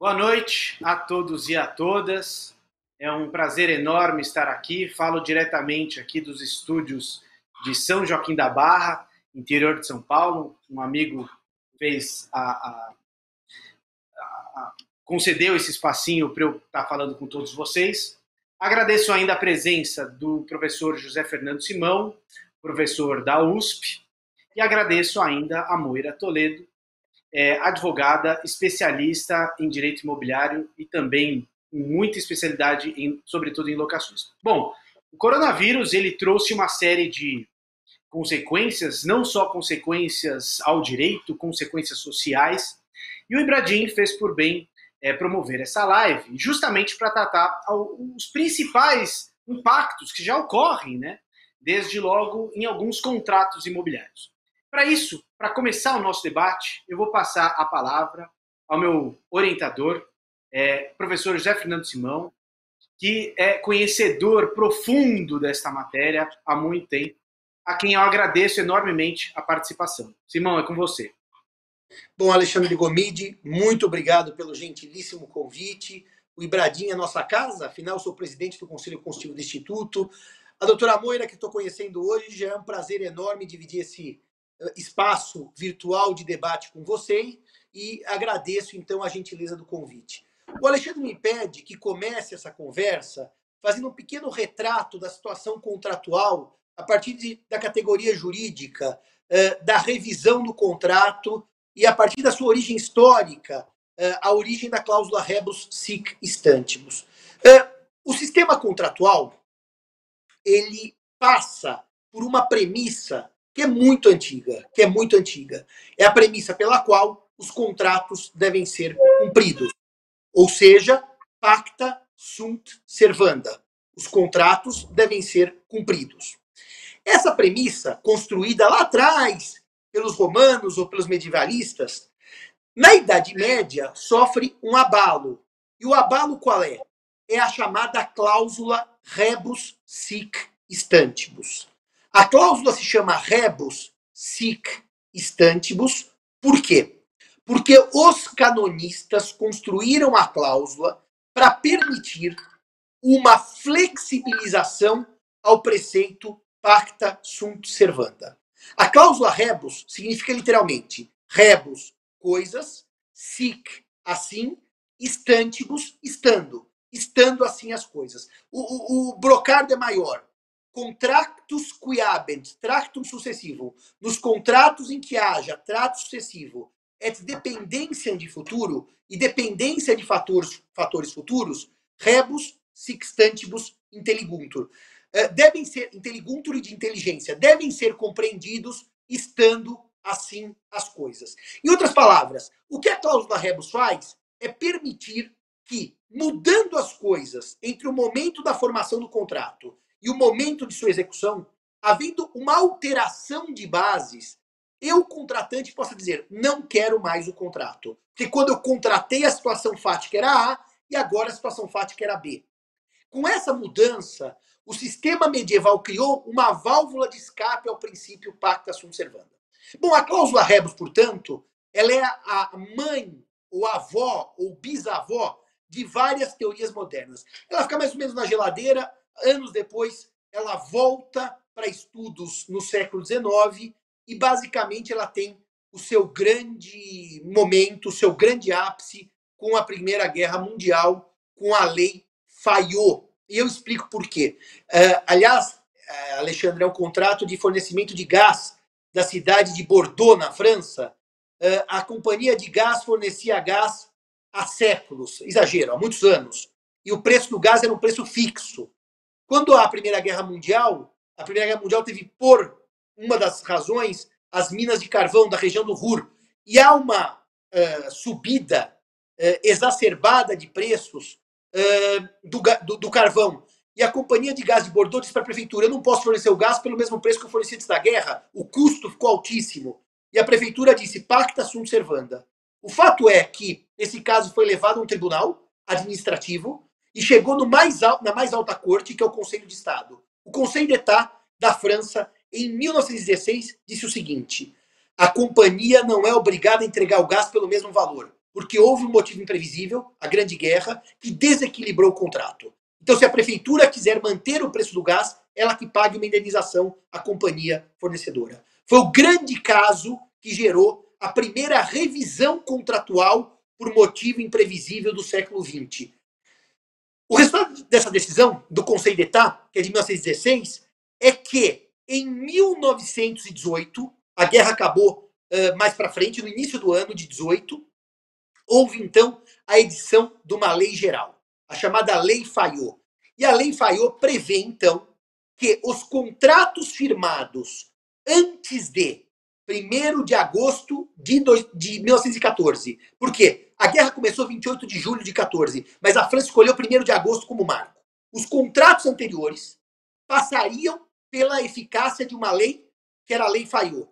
Boa noite a todos e a todas. É um prazer enorme estar aqui. Falo diretamente aqui dos estúdios de São Joaquim da Barra, interior de São Paulo. Um amigo fez a, a, a, concedeu esse espacinho para eu estar falando com todos vocês. Agradeço ainda a presença do professor José Fernando Simão, professor da USP, e agradeço ainda a Moira Toledo, é, advogada, especialista em direito imobiliário e também muita especialidade, em, sobretudo em locações. Bom, o coronavírus ele trouxe uma série de consequências, não só consequências ao direito, consequências sociais, e o Ibradim fez por bem é, promover essa live, justamente para tratar os principais impactos que já ocorrem, né, desde logo em alguns contratos imobiliários. Para isso, para começar o nosso debate, eu vou passar a palavra ao meu orientador, é, professor José Fernando Simão, que é conhecedor profundo desta matéria há muito tempo, a quem eu agradeço enormemente a participação. Simão, é com você. Bom, Alexandre Gomide, muito obrigado pelo gentilíssimo convite. O Ibradim é nossa casa, afinal, sou presidente do Conselho Constitutivo do Instituto. A doutora Moira, que estou conhecendo hoje, já é um prazer enorme dividir esse espaço virtual de debate com você e agradeço então a gentileza do convite. O Alexandre me pede que comece essa conversa fazendo um pequeno retrato da situação contratual a partir de, da categoria jurídica, eh, da revisão do contrato e a partir da sua origem histórica, eh, a origem da cláusula rebus sic stantibus. Eh, o sistema contratual ele passa por uma premissa que é muito antiga, que é muito antiga. É a premissa pela qual os contratos devem ser cumpridos. Ou seja, pacta sunt servanda. Os contratos devem ser cumpridos. Essa premissa, construída lá atrás pelos romanos ou pelos medievalistas, na Idade Média sofre um abalo. E o abalo qual é? É a chamada cláusula rebus sic stantibus. A cláusula se chama rebus sic stantibus, por quê? Porque os canonistas construíram a cláusula para permitir uma flexibilização ao preceito pacta sunt servanda. A cláusula rebus significa literalmente rebus, coisas, sic, assim, stantibus, estando. Estando assim as coisas. O, o, o brocardo é maior contractus quiabent, tractum sucessivo, nos contratos em que haja trato sucessivo, et dependência de futuro e dependência de fatores, fatores futuros, rebus sixtantibus intelliguntur. Eh, devem ser, intelliguntur e de inteligência, devem ser compreendidos estando assim as coisas. Em outras palavras, o que a cláusula rebus faz é permitir que, mudando as coisas entre o momento da formação do contrato e o momento de sua execução, havendo uma alteração de bases, eu, contratante, possa dizer, não quero mais o contrato. Porque quando eu contratei, a situação fática era A e agora a situação fática era B. Com essa mudança, o sistema medieval criou uma válvula de escape ao princípio pacta sunt servanda. Bom, a cláusula rebus, portanto, ela é a mãe, ou avó, ou bisavó de várias teorias modernas. Ela fica mais ou menos na geladeira, Anos depois, ela volta para estudos no século XIX e, basicamente, ela tem o seu grande momento, o seu grande ápice com a Primeira Guerra Mundial, com a Lei Fayot. E eu explico por quê. Uh, aliás, uh, Alexandre, é um contrato de fornecimento de gás da cidade de Bordeaux, na França. Uh, a companhia de gás fornecia gás há séculos, exagero, há muitos anos. E o preço do gás era um preço fixo. Quando a Primeira Guerra Mundial, a Primeira Guerra Mundial teve por uma das razões as minas de carvão da região do Ruhr. E há uma uh, subida uh, exacerbada de preços uh, do, do, do, carvão. E a companhia de gás de Bordeaux disse para a prefeitura: eu não posso fornecer o gás pelo mesmo preço que eu forneci antes da guerra. O custo ficou altíssimo. E a prefeitura disse: pacta sunt servanda. O fato é que esse caso foi levado a um tribunal administrativo e chegou no mais alto, na mais alta corte, que é o Conselho de Estado. O Conselho d'État da França, em 1916, disse o seguinte: a companhia não é obrigada a entregar o gás pelo mesmo valor. porque houve um motivo imprevisível, a Grande Guerra, que desequilibrou o contrato. Então, se a prefeitura quiser manter o preço do gás, ela que pague uma indenização à companhia fornecedora. Foi o grande caso que gerou a primeira revisão contratual por motivo imprevisível do século XX. O resultado dessa decisão do Conselho d'État, que é de 1916, é que em 1918, a guerra acabou uh, mais para frente, no início do ano de 18, houve então a edição de uma lei geral, a chamada Lei Fayot. E a Lei Fayot prevê então que os contratos firmados antes de 1 de agosto de, de 1914. Por quê? A guerra começou 28 de julho de 14, mas a França escolheu 1 de agosto como marco. Os contratos anteriores passariam pela eficácia de uma lei que era a Lei Fayot.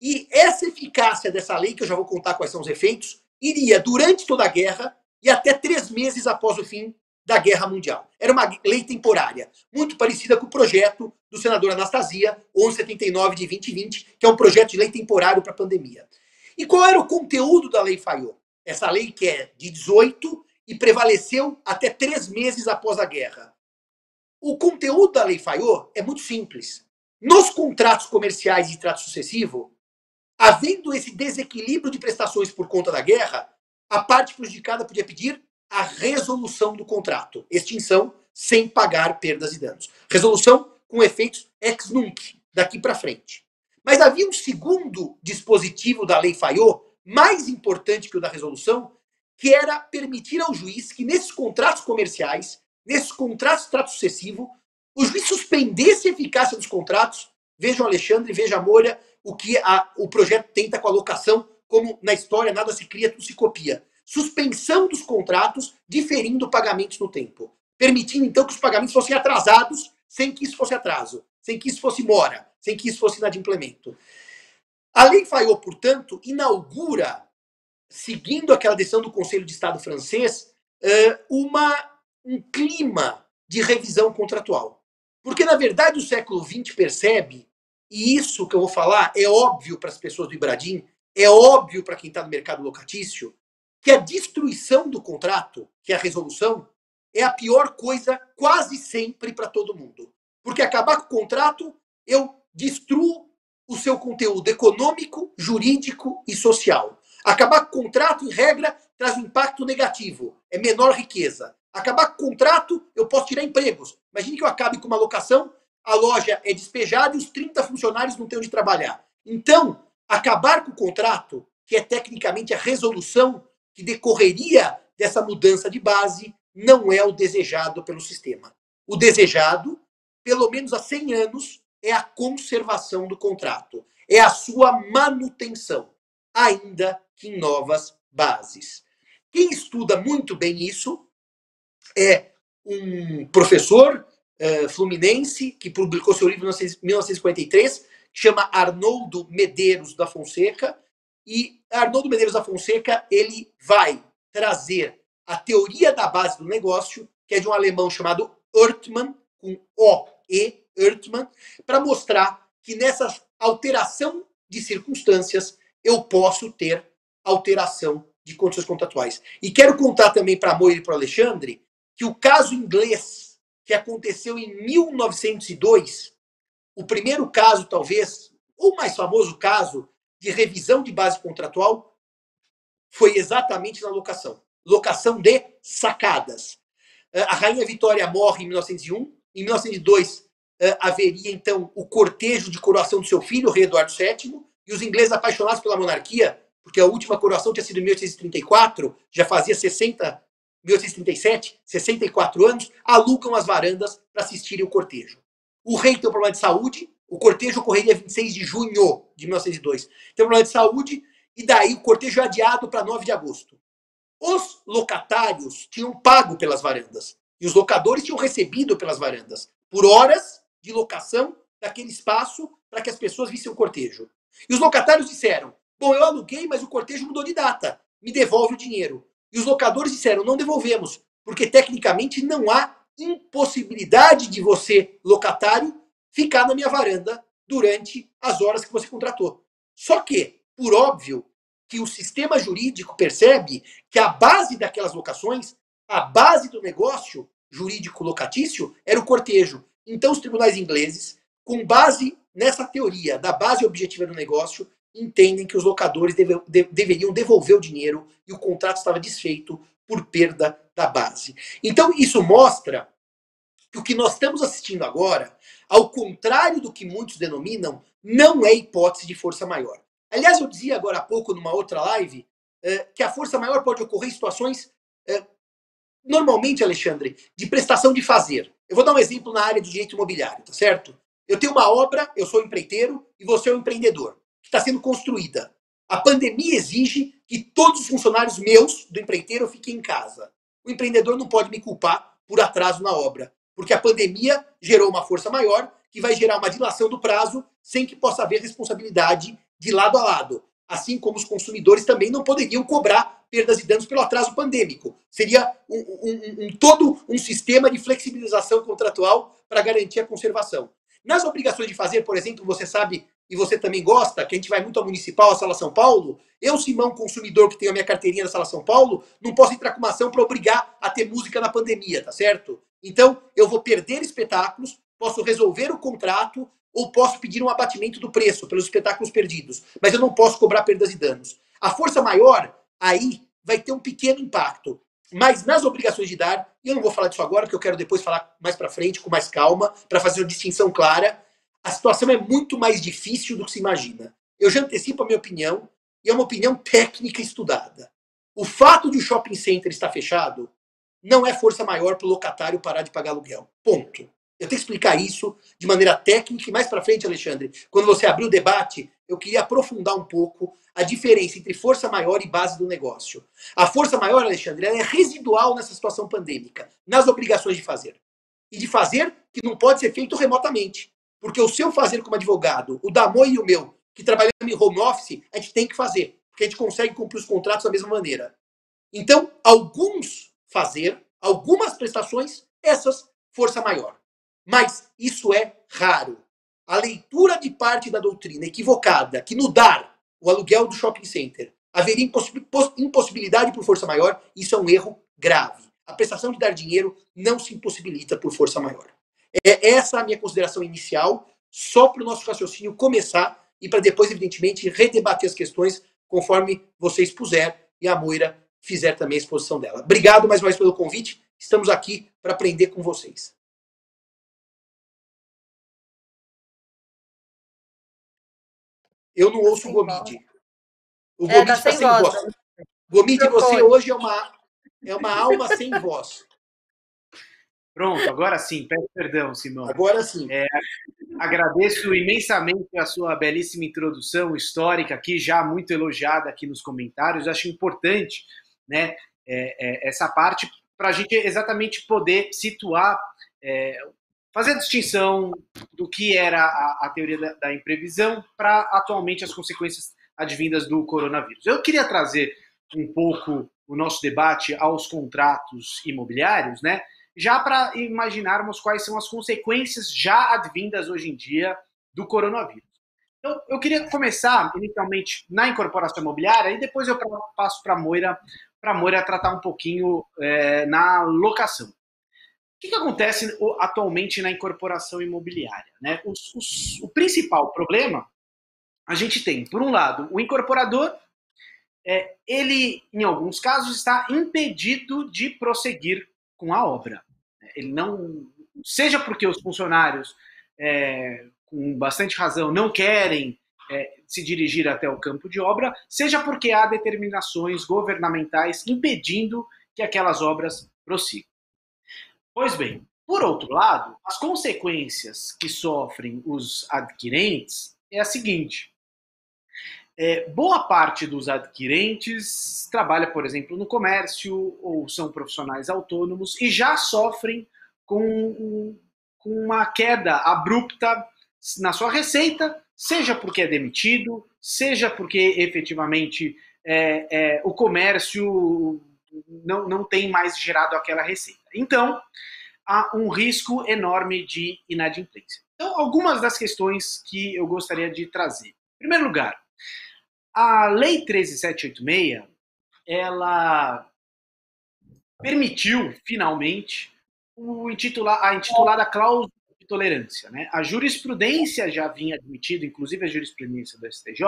E essa eficácia dessa lei, que eu já vou contar quais são os efeitos, iria durante toda a guerra e até três meses após o fim da Guerra Mundial. Era uma lei temporária, muito parecida com o projeto do senador Anastasia, 1179 de 2020, que é um projeto de lei temporário para a pandemia. E qual era o conteúdo da Lei Fayot? Essa lei que é de 18 e prevaleceu até três meses após a guerra. O conteúdo da Lei Fayot é muito simples. Nos contratos comerciais de trato sucessivo, havendo esse desequilíbrio de prestações por conta da guerra, a parte prejudicada podia pedir a resolução do contrato, extinção sem pagar perdas e danos. Resolução com efeitos ex nunc, daqui para frente. Mas havia um segundo dispositivo da Lei Fayot, mais importante que o da resolução, que era permitir ao juiz que nesses contratos comerciais, nesses contratos de trato sucessivo, o juiz suspendesse a eficácia dos contratos. Vejam Alexandre, veja a Moura, o que a, o projeto tenta com a locação, como na história nada se cria, tudo se copia suspensão dos contratos, diferindo pagamentos no tempo, permitindo então que os pagamentos fossem atrasados sem que isso fosse atraso, sem que isso fosse mora, sem que isso fosse inadimplemento. A lei Fayot, portanto, inaugura, seguindo aquela decisão do Conselho de Estado francês, uma, um clima de revisão contratual. Porque, na verdade, o século XX percebe, e isso que eu vou falar é óbvio para as pessoas do Ibradim, é óbvio para quem está no mercado locatício, que a destruição do contrato, que é a resolução, é a pior coisa quase sempre para todo mundo. Porque acabar com o contrato, eu destruo o seu conteúdo econômico, jurídico e social. Acabar com o contrato, em regra, traz um impacto negativo, é menor riqueza. Acabar com o contrato, eu posso tirar empregos. Imagine que eu acabe com uma locação, a loja é despejada e os 30 funcionários não têm onde trabalhar. Então, acabar com o contrato, que é tecnicamente a resolução que decorreria dessa mudança de base não é o desejado pelo sistema. O desejado, pelo menos há 100 anos, é a conservação do contrato, é a sua manutenção, ainda que em novas bases. Quem estuda muito bem isso é um professor uh, fluminense que publicou seu livro em 1953, que chama Arnoldo Medeiros da Fonseca, e Arnoldo Medeiros da Fonseca, ele vai trazer a teoria da base do negócio, que é de um alemão chamado Ertmann, com O-E, Ertmann, para mostrar que nessa alteração de circunstâncias eu posso ter alteração de condições contratuais. E quero contar também para a Moira e para Alexandre que o caso inglês que aconteceu em 1902, o primeiro caso, talvez, o mais famoso caso de revisão de base contratual foi exatamente na locação. Locação de sacadas. Eh, a Rainha Vitória morre em 1901. Em 1902, eh, haveria, então, o cortejo de coroação do seu filho, o rei Eduardo VII, e os ingleses apaixonados pela monarquia, porque a última coroação tinha sido em 1834, já fazia 60, 1837, 64 anos, alugam as varandas para assistirem o cortejo. O rei tem um problema de saúde, o cortejo ocorreria 26 de junho de 1902. Tem um problema de saúde e daí o cortejo é adiado para 9 de agosto. Os locatários tinham pago pelas varandas e os locadores tinham recebido pelas varandas por horas de locação daquele espaço para que as pessoas vissem o cortejo. E os locatários disseram: Bom, eu aluguei, mas o cortejo mudou de data. Me devolve o dinheiro. E os locadores disseram: Não devolvemos, porque tecnicamente não há impossibilidade de você, locatário, ficar na minha varanda durante as horas que você contratou. Só que, por óbvio, que o sistema jurídico percebe que a base daquelas locações, a base do negócio jurídico locatício, era o cortejo. Então, os tribunais ingleses, com base nessa teoria da base objetiva do negócio, entendem que os locadores deve, de, deveriam devolver o dinheiro e o contrato estava desfeito por perda da base. Então, isso mostra que o que nós estamos assistindo agora, ao contrário do que muitos denominam, não é hipótese de força maior. Aliás, eu dizia agora há pouco, numa outra live, eh, que a força maior pode ocorrer em situações, eh, normalmente, Alexandre, de prestação de fazer. Eu vou dar um exemplo na área do direito imobiliário, tá certo? Eu tenho uma obra, eu sou empreiteiro e você é um empreendedor, que está sendo construída. A pandemia exige que todos os funcionários meus do empreiteiro fiquem em casa. O empreendedor não pode me culpar por atraso na obra, porque a pandemia gerou uma força maior que vai gerar uma dilação do prazo sem que possa haver responsabilidade de lado a lado. Assim como os consumidores também não poderiam cobrar perdas e danos pelo atraso pandêmico. Seria um, um, um todo um sistema de flexibilização contratual para garantir a conservação. Nas obrigações de fazer, por exemplo, você sabe e você também gosta, que a gente vai muito ao municipal, à Sala São Paulo, eu, Simão, consumidor que tenho a minha carteirinha da Sala São Paulo, não posso entrar com uma ação para obrigar a ter música na pandemia, tá certo? Então, eu vou perder espetáculos, posso resolver o contrato ou posso pedir um abatimento do preço pelos espetáculos perdidos, mas eu não posso cobrar perdas e danos. A força maior, aí, vai ter um pequeno impacto. Mas nas obrigações de dar, e eu não vou falar disso agora, porque eu quero depois falar mais para frente, com mais calma, para fazer uma distinção clara, a situação é muito mais difícil do que se imagina. Eu já antecipo a minha opinião, e é uma opinião técnica estudada. O fato de o shopping center estar fechado não é força maior para o locatário parar de pagar aluguel. Ponto. Eu tenho que explicar isso de maneira técnica e mais para frente, Alexandre, quando você abrir o debate, eu queria aprofundar um pouco a diferença entre força maior e base do negócio. A força maior, Alexandre, é residual nessa situação pandêmica, nas obrigações de fazer. E de fazer que não pode ser feito remotamente. Porque o seu fazer como advogado, o da Moi e o meu, que trabalhamos em home office, a gente tem que fazer. Porque a gente consegue cumprir os contratos da mesma maneira. Então, alguns fazer, algumas prestações, essas, força maior. Mas isso é raro. A leitura de parte da doutrina equivocada, que no dar o aluguel do shopping center haveria impossibilidade por força maior, isso é um erro grave. A prestação de dar dinheiro não se impossibilita por força maior. É essa a minha consideração inicial, só para o nosso raciocínio começar e para depois, evidentemente, redebater as questões conforme você expuser e a Moira fizer também a exposição dela. Obrigado mais uma vez pelo convite. Estamos aqui para aprender com vocês. Eu não ouço o Gomide. O Gomide está é, tá sem, sem voz. voz. Gomide, você hoje é uma, é uma alma sem voz. Pronto, agora sim, peço perdão, Simão. Agora sim. É, agradeço imensamente a sua belíssima introdução histórica aqui, já muito elogiada aqui nos comentários. Acho importante né, é, é, essa parte para a gente exatamente poder situar, é, fazer a distinção do que era a, a teoria da, da imprevisão para atualmente as consequências advindas do coronavírus. Eu queria trazer um pouco o nosso debate aos contratos imobiliários, né? já para imaginarmos quais são as consequências já advindas hoje em dia do coronavírus. Então, eu queria começar inicialmente na incorporação imobiliária e depois eu passo para a Moira, para Moira tratar um pouquinho é, na locação. O que, que, acontece atualmente na incorporação imobiliária? Né? O principal problema a gente tem, por um lado, o incorporador, é, ele, em alguns casos, está impedido de prosseguir com a obra. Ele não. Seja porque os funcionários, é, com bastante razão, não querem é, se dirigir até o campo de obra, seja porque há determinações governamentais impedindo que aquelas obras prossigam. Pois bem, por outro lado, as consequências que sofrem os adquirentes é a seguinte: é, boa parte dos adquirentes trabalha, por exemplo, no comércio ou são profissionais autônomos e já sofrem com, com uma queda abrupta na sua receita, seja porque é demitido, seja porque efetivamente é, é, o comércio não, não tem mais gerado aquela receita. Então, há um risco enorme de inadimplência. Então, algumas das questões que eu gostaria de trazer. Em primeiro lugar, a Lei 13786, ela permitiu, finalmente, o intitular, a intitulada cláusula tolerância. Né? A jurisprudência já vinha admitido, inclusive a jurisprudência do STJ,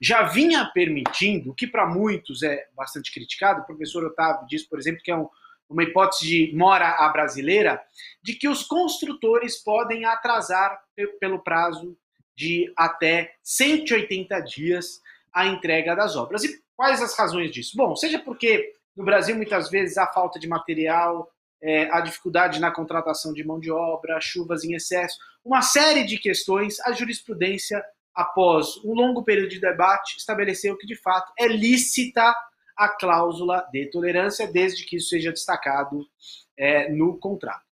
já vinha permitindo, o que para muitos é bastante criticado, o professor Otávio diz, por exemplo, que é um, uma hipótese de mora a brasileira, de que os construtores podem atrasar pelo prazo de até 180 dias a entrega das obras. E quais as razões disso? Bom, seja porque no Brasil muitas vezes há falta de material, é, a dificuldade na contratação de mão de obra, chuvas em excesso, uma série de questões, a jurisprudência, após um longo período de debate, estabeleceu que de fato é lícita a cláusula de tolerância, desde que isso seja destacado é, no contrato.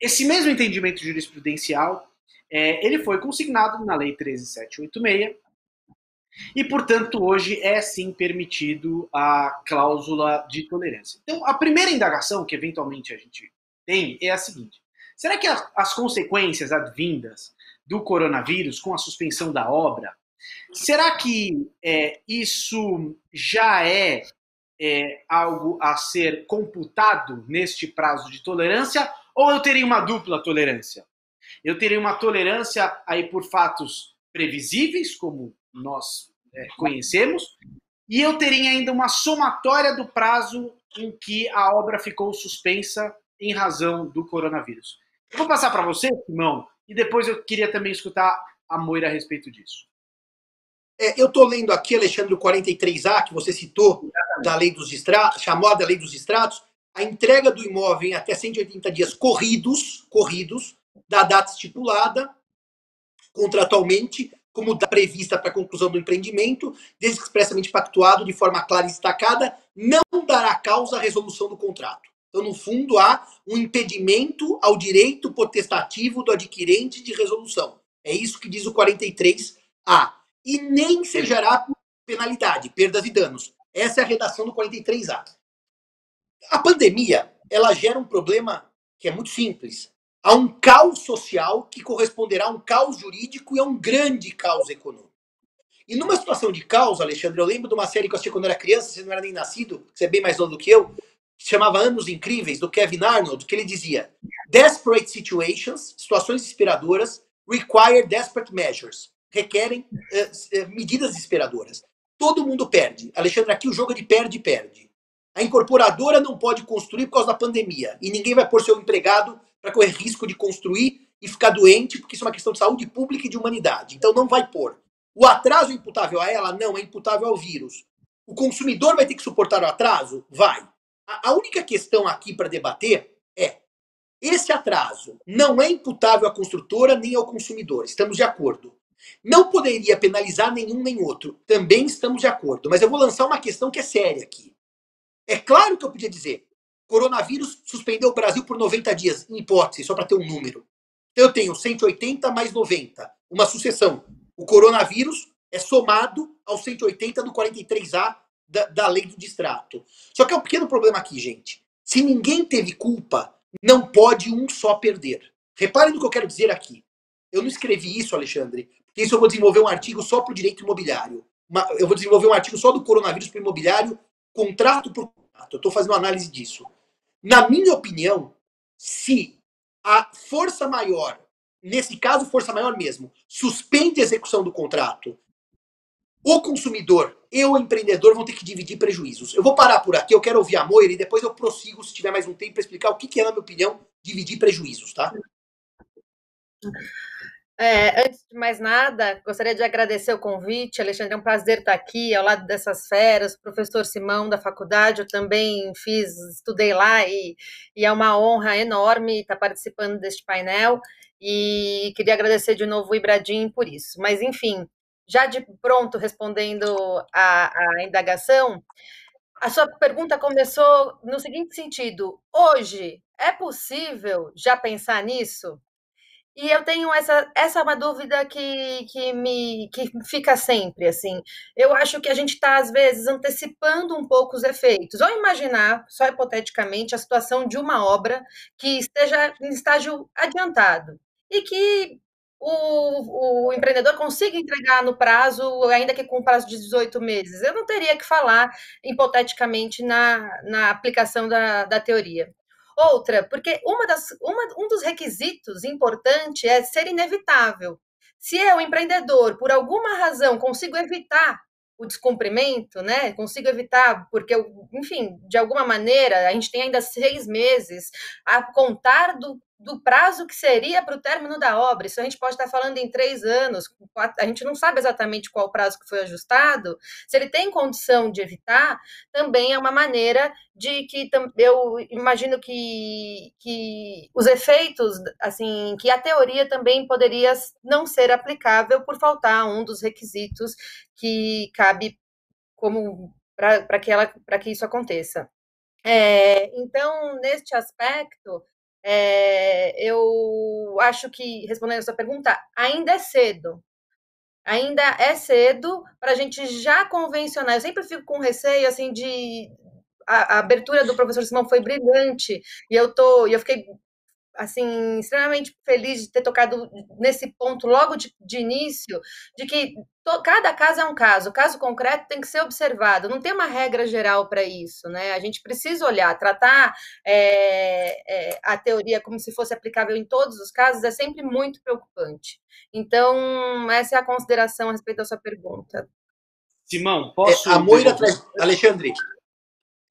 Esse mesmo entendimento jurisprudencial, é, ele foi consignado na Lei 13786, e, portanto, hoje é sim permitido a cláusula de tolerância. Então, a primeira indagação que eventualmente a gente tem é a seguinte: será que as consequências advindas do coronavírus com a suspensão da obra Será que é, isso já é, é, algo a ser computado neste prazo de tolerância ou eu teria uma dupla tolerância? Eu teria uma tolerância aí por fatos previsíveis, como nós é, conhecemos, e eu teria ainda uma somatória do prazo em que a obra ficou suspensa em razão do coronavírus. Eu vou passar para você, Simão, e depois eu queria também escutar a Moira a respeito disso. É, eu estou lendo aqui, Alexandre, o 43A, que você citou, da lei dos distratos, chamada Lei dos Distratos, a entrega do imóvel em até 180 dias corridos, corridos, da data estipulada, contratualmente, como prevista para a conclusão do empreendimento, desde que expressamente pactuado de forma clara e destacada, não dará causa à resolução do contrato. Então, no fundo, há um impedimento ao direito potestativo do adquirente de resolução. É isso que diz o 43A e nem se gerará penalidade, perdas e danos. Essa é a redação do 43A. A pandemia, ela gera um problema que é muito simples. Há um caos social que corresponderá a um caos jurídico e a um grande caos econômico. E numa situação de caos, Alexandre, eu lembro de uma série que eu assisti quando era criança, você não era nem nascido, você é bem mais novo do que eu, que chamava Anos Incríveis, do Kevin Arnold, que ele dizia: Desperate situations, situações inspiradoras, require desperate measures requerem uh, medidas desesperadoras. Todo mundo perde. Alexandre, aqui o jogo é de perde-perde. A incorporadora não pode construir por causa da pandemia. E ninguém vai pôr seu empregado para correr risco de construir e ficar doente, porque isso é uma questão de saúde pública e de humanidade. Então não vai pôr. O atraso é imputável a ela? Não, é imputável ao vírus. O consumidor vai ter que suportar o atraso? Vai. A, a única questão aqui para debater é: esse atraso não é imputável à construtora nem ao consumidor. Estamos de acordo. Não poderia penalizar nenhum nem outro. Também estamos de acordo. Mas eu vou lançar uma questão que é séria aqui. É claro que eu podia dizer: coronavírus suspendeu o Brasil por 90 dias, em hipótese, só para ter um número. Então eu tenho 180 mais 90, uma sucessão. O coronavírus é somado aos 180 do 43A da, da lei do distrato. Só que é um pequeno problema aqui, gente. Se ninguém teve culpa, não pode um só perder. Reparem no que eu quero dizer aqui. Eu não escrevi isso, Alexandre, isso eu vou desenvolver um artigo só para o direito imobiliário. Eu vou desenvolver um artigo só do coronavírus para o imobiliário, contrato por contrato. Eu estou fazendo análise disso. Na minha opinião, se a força maior, nesse caso, força maior mesmo, suspende a execução do contrato, o consumidor e o empreendedor vão ter que dividir prejuízos. Eu vou parar por aqui, eu quero ouvir a Moira e depois eu prossigo, se tiver mais um tempo, para explicar o que é, na minha opinião, dividir prejuízos, tá? É, antes de mais nada, gostaria de agradecer o convite, Alexandre, é um prazer estar aqui ao lado dessas feras, professor Simão da faculdade, eu também fiz, estudei lá e, e é uma honra enorme estar participando deste painel e queria agradecer de novo o Ibradim por isso. Mas, enfim, já de pronto respondendo a, a indagação, a sua pergunta começou no seguinte sentido: hoje é possível já pensar nisso? E eu tenho essa essa é uma dúvida que que me que fica sempre, assim. Eu acho que a gente está, às vezes, antecipando um pouco os efeitos. Ou imaginar, só hipoteticamente, a situação de uma obra que esteja em estágio adiantado e que o, o, empreendedor consiga entregar no prazo, ainda que com prazo de 18 meses. Eu não teria que falar, hipoteticamente, na, na aplicação da, da teoria. Outra, porque uma das, uma, um dos requisitos importantes é ser inevitável. Se eu, empreendedor, por alguma razão, consigo evitar o descumprimento, né? Consigo evitar, porque, enfim, de alguma maneira, a gente tem ainda seis meses a contar do do prazo que seria para o término da obra. Isso a gente pode estar falando em três anos, a gente não sabe exatamente qual o prazo que foi ajustado. Se ele tem condição de evitar, também é uma maneira de que eu imagino que, que os efeitos, assim, que a teoria também poderia não ser aplicável por faltar um dos requisitos que cabe como para que, ela, que isso aconteça. É, então, neste aspecto, é, eu acho que, respondendo a sua pergunta, ainda é cedo. Ainda é cedo para a gente já convencionar. Eu sempre fico com receio, assim, de. A, a abertura do professor Simão foi brilhante, e eu tô, e eu fiquei assim, extremamente feliz de ter tocado nesse ponto logo de, de início, de que to, cada caso é um caso, o caso concreto tem que ser observado, não tem uma regra geral para isso, né? A gente precisa olhar, tratar é, é, a teoria como se fosse aplicável em todos os casos é sempre muito preocupante. Então, essa é a consideração a respeito da sua pergunta. Simão, posso. É, a Moira traz. Alexandre,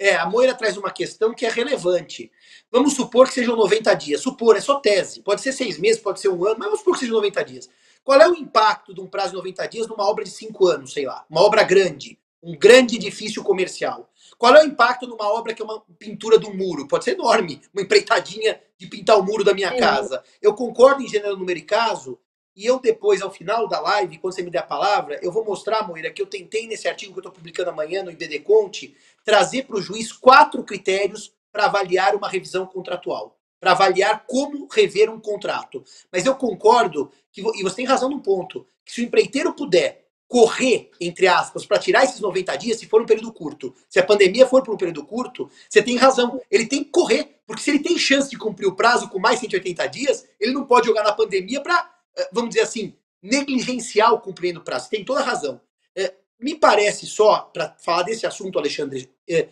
é, a Moira traz uma questão que é relevante. Vamos supor que sejam 90 dias. Supor, é só tese. Pode ser seis meses, pode ser um ano, mas vamos supor que sejam 90 dias. Qual é o impacto de um prazo de 90 dias numa obra de cinco anos, sei lá? Uma obra grande, um grande edifício comercial. Qual é o impacto numa obra que é uma pintura de um muro? Pode ser enorme, uma empreitadinha de pintar o muro da minha Sim. casa. Eu concordo em gênero, número e caso, e eu depois, ao final da live, quando você me der a palavra, eu vou mostrar, Moira, que eu tentei nesse artigo que eu estou publicando amanhã no IBD Conte, trazer para o juiz quatro critérios para avaliar uma revisão contratual, para avaliar como rever um contrato. Mas eu concordo, que, e você tem razão num ponto, que se o empreiteiro puder correr, entre aspas, para tirar esses 90 dias, se for um período curto, se a pandemia for por um período curto, você tem razão, ele tem que correr, porque se ele tem chance de cumprir o prazo com mais 180 dias, ele não pode jogar na pandemia para, vamos dizer assim, negligenciar o cumprimento do prazo. Tem toda razão. É, me parece só, para falar desse assunto, Alexandre, é,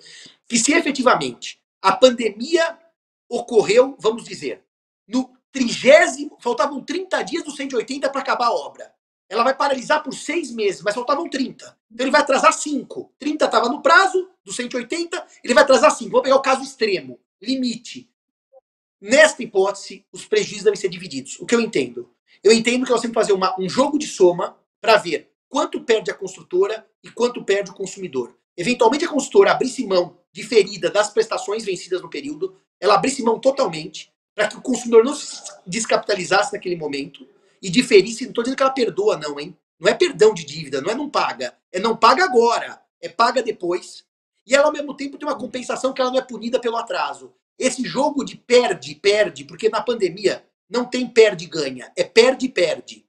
que se efetivamente a pandemia ocorreu, vamos dizer, no trigésimo, faltavam 30 dias dos 180 para acabar a obra. Ela vai paralisar por seis meses, mas faltavam 30. Então ele vai atrasar 5. 30 estava no prazo dos 180, ele vai atrasar 5. Vamos pegar o caso extremo, limite. Nesta hipótese, os prejuízos devem ser divididos. O que eu entendo? Eu entendo que nós temos que fazer uma, um jogo de soma para ver quanto perde a construtora e quanto perde o consumidor. Eventualmente, a construtora abrisse mão diferida das prestações vencidas no período, ela abrisse mão totalmente, para que o consumidor não se descapitalizasse naquele momento e diferisse. Não estou dizendo que ela perdoa, não, hein? Não é perdão de dívida, não é não paga. É não paga agora, é paga depois. E ela, ao mesmo tempo, tem uma compensação que ela não é punida pelo atraso. Esse jogo de perde, perde, porque na pandemia não tem perde e ganha, é perde e perde.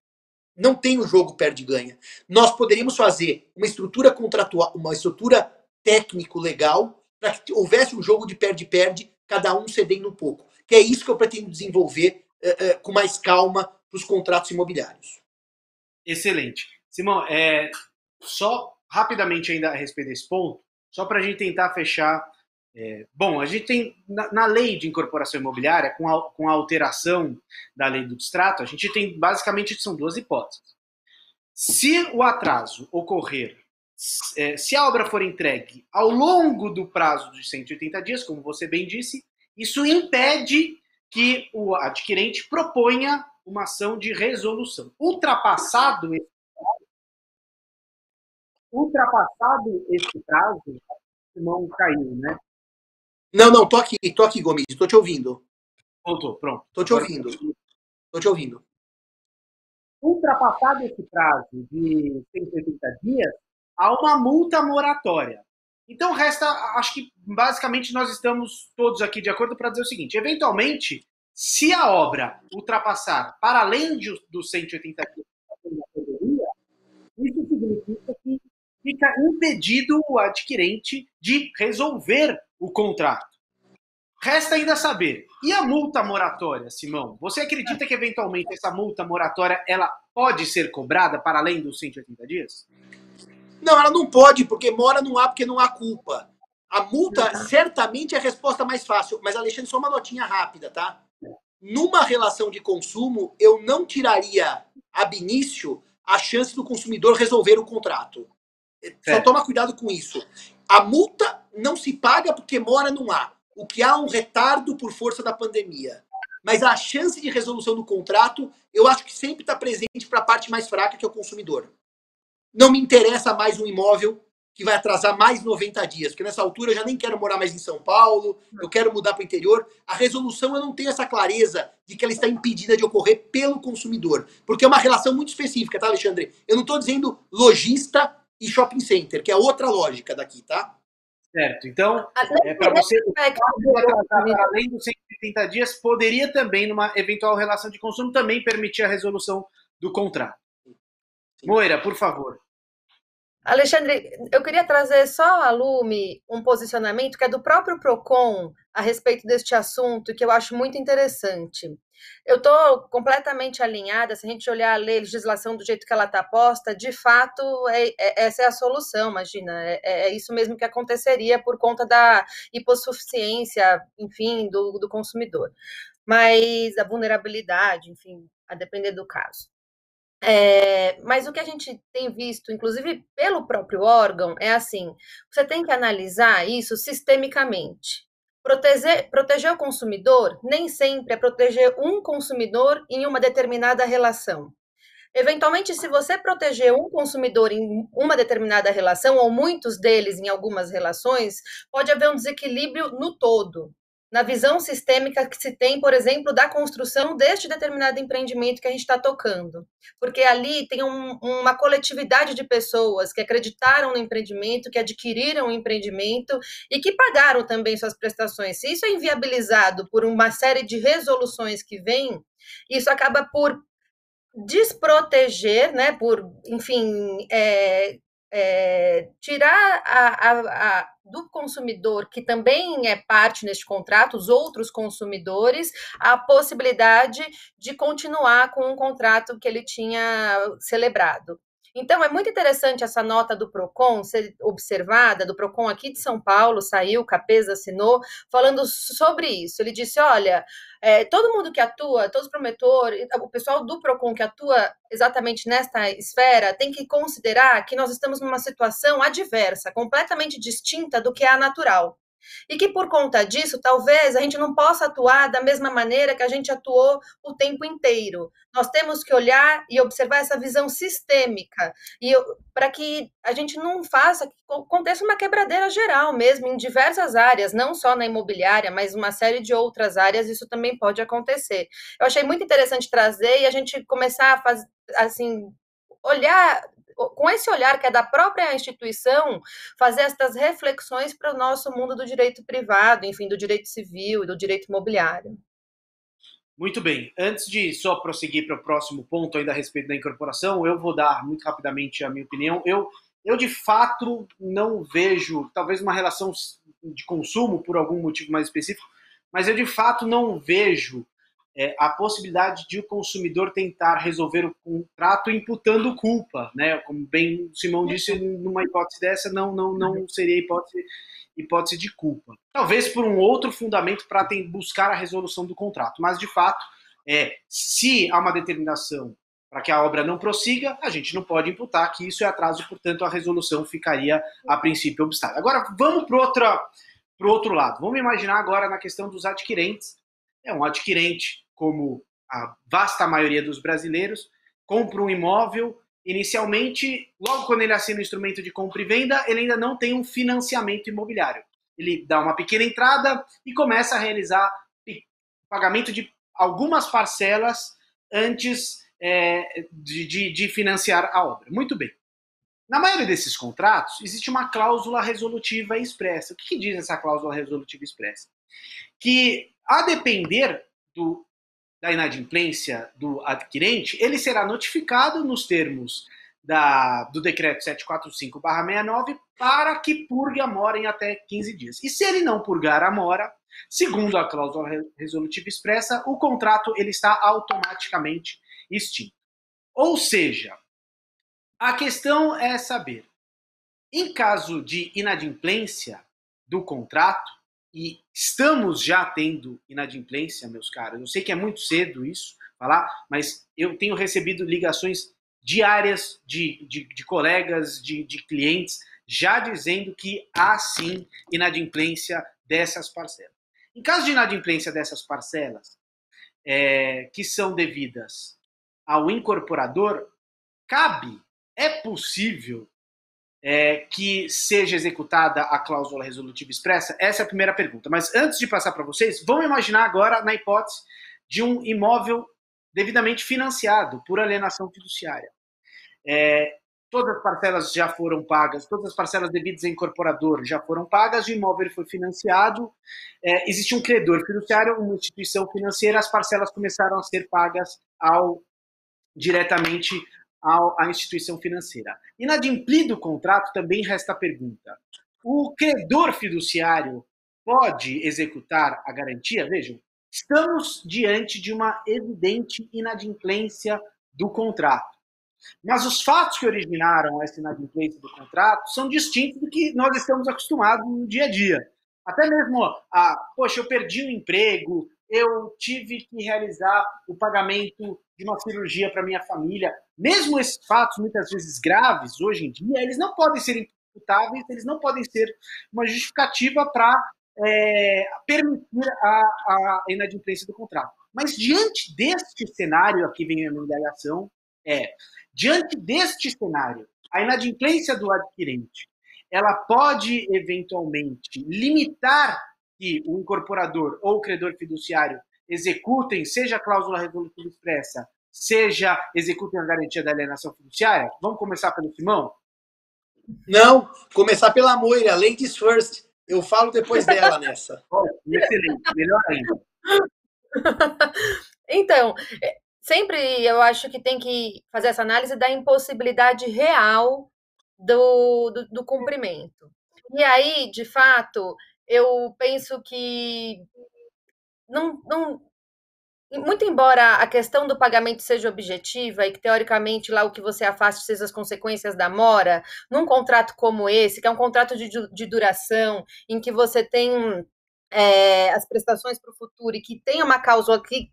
Não tem o jogo perde-ganha. Nós poderíamos fazer uma estrutura contratual, uma estrutura técnico legal, para que houvesse um jogo de perde-perde, cada um cedendo um pouco. Que é isso que eu pretendo desenvolver uh, uh, com mais calma para os contratos imobiliários. Excelente. Simão, é, só rapidamente ainda a respeito desse ponto, só para a gente tentar fechar é, bom, a gente tem na, na, lei de incorporação imobiliária, com a, com a alteração da lei do distrato, a gente tem basicamente são duas hipóteses. Se o atraso ocorrer, é, se a obra for entregue ao longo do prazo de 180 dias, como você bem disse, isso impede que o adquirente proponha uma ação de resolução. Ultrapassado esse prazo, ultrapassado esse prazo, não caiu, né? Não, não, tô aqui, tô aqui, Gomes, tô te ouvindo. Voltou, pronto. Tô te ouvindo. Tô te ouvindo. Ultrapassado esse prazo de 180 dias, há uma multa moratória. Então resta, acho que basicamente nós estamos todos aqui de acordo para dizer o seguinte: eventualmente, se a obra ultrapassar para além de, dos 180 dias pandemia, isso significa que fica impedido o adquirente de resolver o contrato. Resta ainda saber, e a multa moratória, Simão? Você acredita que eventualmente essa multa moratória ela pode ser cobrada para além dos 180 dias? Não, ela não pode, porque mora não há porque não há culpa. A multa certamente é a resposta mais fácil, mas Alexandre, só uma notinha rápida, tá? Numa relação de consumo, eu não tiraria ab início a chance do consumidor resolver o contrato. Só toma cuidado com isso. A multa não se paga porque mora não há. O que há um retardo por força da pandemia. Mas a chance de resolução do contrato, eu acho que sempre está presente para a parte mais fraca, que é o consumidor. Não me interessa mais um imóvel que vai atrasar mais 90 dias, porque nessa altura eu já nem quero morar mais em São Paulo, eu quero mudar para o interior. A resolução eu não tenho essa clareza de que ela está impedida de ocorrer pelo consumidor, porque é uma relação muito específica, tá, Alexandre? Eu não estou dizendo lojista e shopping center, que é outra lógica daqui, tá? Certo. Então, é, para você, além dos 130 dias, poderia também, numa eventual relação de consumo, também permitir a resolução do contrato. Moira, por favor. Alexandre, eu queria trazer só a lume um posicionamento que é do próprio PROCON a respeito deste assunto, que eu acho muito interessante. Eu estou completamente alinhada, se a gente olhar a legislação do jeito que ela está posta, de fato, é, é, essa é a solução, imagina. É, é, isso mesmo que aconteceria por conta da hipossuficiência, enfim, do, do consumidor. Mas a vulnerabilidade, enfim, a depender do caso. É, mas o que a gente tem visto, inclusive pelo próprio órgão, é assim: você tem que analisar isso sistemicamente. Proteger, proteger o consumidor nem sempre é proteger um consumidor em uma determinada relação. Eventualmente, se você proteger um consumidor em uma determinada relação, ou muitos deles em algumas relações, pode haver um desequilíbrio no todo na visão sistêmica que se tem, por exemplo, da construção deste determinado empreendimento que a gente está tocando. Porque ali tem um, uma coletividade de pessoas que acreditaram no empreendimento, que adquiriram o empreendimento e que pagaram também suas prestações. Se isso é inviabilizado por uma série de resoluções que vêm, isso acaba por desproteger, né, por, enfim, é, é, tirar a, a, a, do consumidor, que também é parte neste contrato, os outros consumidores, a possibilidade de continuar com o contrato que ele tinha celebrado. Então, é muito interessante essa nota do PROCON ser observada, do PROCON aqui de São Paulo, saiu, Capesa assinou, falando sobre isso. Ele disse: olha, é, todo mundo que atua, todos os prometores, o pessoal do PROCON que atua exatamente nesta esfera, tem que considerar que nós estamos numa situação adversa, completamente distinta do que é a natural. E que por conta disso, talvez a gente não possa atuar da mesma maneira que a gente atuou o tempo inteiro. Nós temos que olhar e observar essa visão sistêmica e para que a gente não faça que aconteça uma quebradeira geral mesmo em diversas áreas, não só na imobiliária, mas uma série de outras áreas, isso também pode acontecer. Eu achei muito interessante trazer e a gente começar a fazer assim olhar com esse olhar que é da própria instituição, fazer estas reflexões para o nosso mundo do direito privado, enfim, do direito civil e do direito imobiliário. Muito bem. Antes de só prosseguir para o próximo ponto, ainda a respeito da incorporação, eu vou dar muito rapidamente a minha opinião. Eu, eu de fato, não vejo, talvez uma relação de consumo por algum motivo mais específico, mas eu de fato não vejo é, a possibilidade de o consumidor tentar resolver o contrato imputando culpa, né? Como bem o Simão disse, numa hipótese dessa não não não seria hipótese hipótese de culpa. Talvez por um outro fundamento para buscar a resolução do contrato, mas de fato, é, se há uma determinação para que a obra não prossiga, a gente não pode imputar que isso é atraso, portanto a resolução ficaria a princípio obstáculo. Agora vamos para o outro lado. Vamos imaginar agora na questão dos adquirentes. É um adquirente como a vasta maioria dos brasileiros, compra um imóvel. Inicialmente, logo quando ele assina o instrumento de compra e venda, ele ainda não tem um financiamento imobiliário. Ele dá uma pequena entrada e começa a realizar pagamento de algumas parcelas antes é, de, de, de financiar a obra. Muito bem. Na maioria desses contratos, existe uma cláusula resolutiva expressa. O que, que diz essa cláusula resolutiva expressa? Que, a depender do da inadimplência do adquirente, ele será notificado nos termos da, do decreto 745-69 para que purgue a mora em até 15 dias. E se ele não purgar a mora, segundo a cláusula resolutiva expressa, o contrato ele está automaticamente extinto. Ou seja, a questão é saber, em caso de inadimplência do contrato, e estamos já tendo inadimplência, meus caros, eu sei que é muito cedo isso falar, mas eu tenho recebido ligações diárias de, de, de colegas, de, de clientes, já dizendo que há sim inadimplência dessas parcelas. Em caso de inadimplência dessas parcelas, é, que são devidas ao incorporador, cabe, é possível é, que seja executada a cláusula resolutiva expressa? Essa é a primeira pergunta. Mas antes de passar para vocês, vamos imaginar agora na hipótese de um imóvel devidamente financiado por alienação fiduciária. É, todas as parcelas já foram pagas, todas as parcelas devidas ao incorporador já foram pagas, o imóvel foi financiado, é, existe um credor fiduciário, uma instituição financeira, as parcelas começaram a ser pagas ao diretamente à instituição financeira. Inadimplido o contrato, também resta a pergunta: o credor fiduciário pode executar a garantia? Vejam, Estamos diante de uma evidente inadimplência do contrato. Mas os fatos que originaram essa inadimplência do contrato são distintos do que nós estamos acostumados no dia a dia. Até mesmo, ah, poxa, eu perdi o um emprego, eu tive que realizar o pagamento de uma cirurgia para minha família. Mesmo esses fatos, muitas vezes graves, hoje em dia, eles não podem ser imputáveis, eles não podem ser uma justificativa para é, permitir a, a inadimplência do contrato. Mas diante deste cenário, aqui vem a minha indagação, é, diante deste cenário, a inadimplência do adquirente, ela pode eventualmente limitar que o incorporador ou o credor fiduciário executem, seja a cláusula resolutiva expressa, seja executem a garantia da alienação fiduciária? Vamos começar pelo Simão? Não, começar pela Moira, ladies first. Eu falo depois dela nessa. Excelente, melhor ainda. então, é, sempre eu acho que tem que fazer essa análise da impossibilidade real do, do, do cumprimento. E aí, de fato, eu penso que não, não, muito embora a questão do pagamento seja objetiva e que teoricamente lá o que você afaste seja as consequências da mora, num contrato como esse, que é um contrato de, de duração, em que você tem é, as prestações para o futuro e que tem uma cláusula que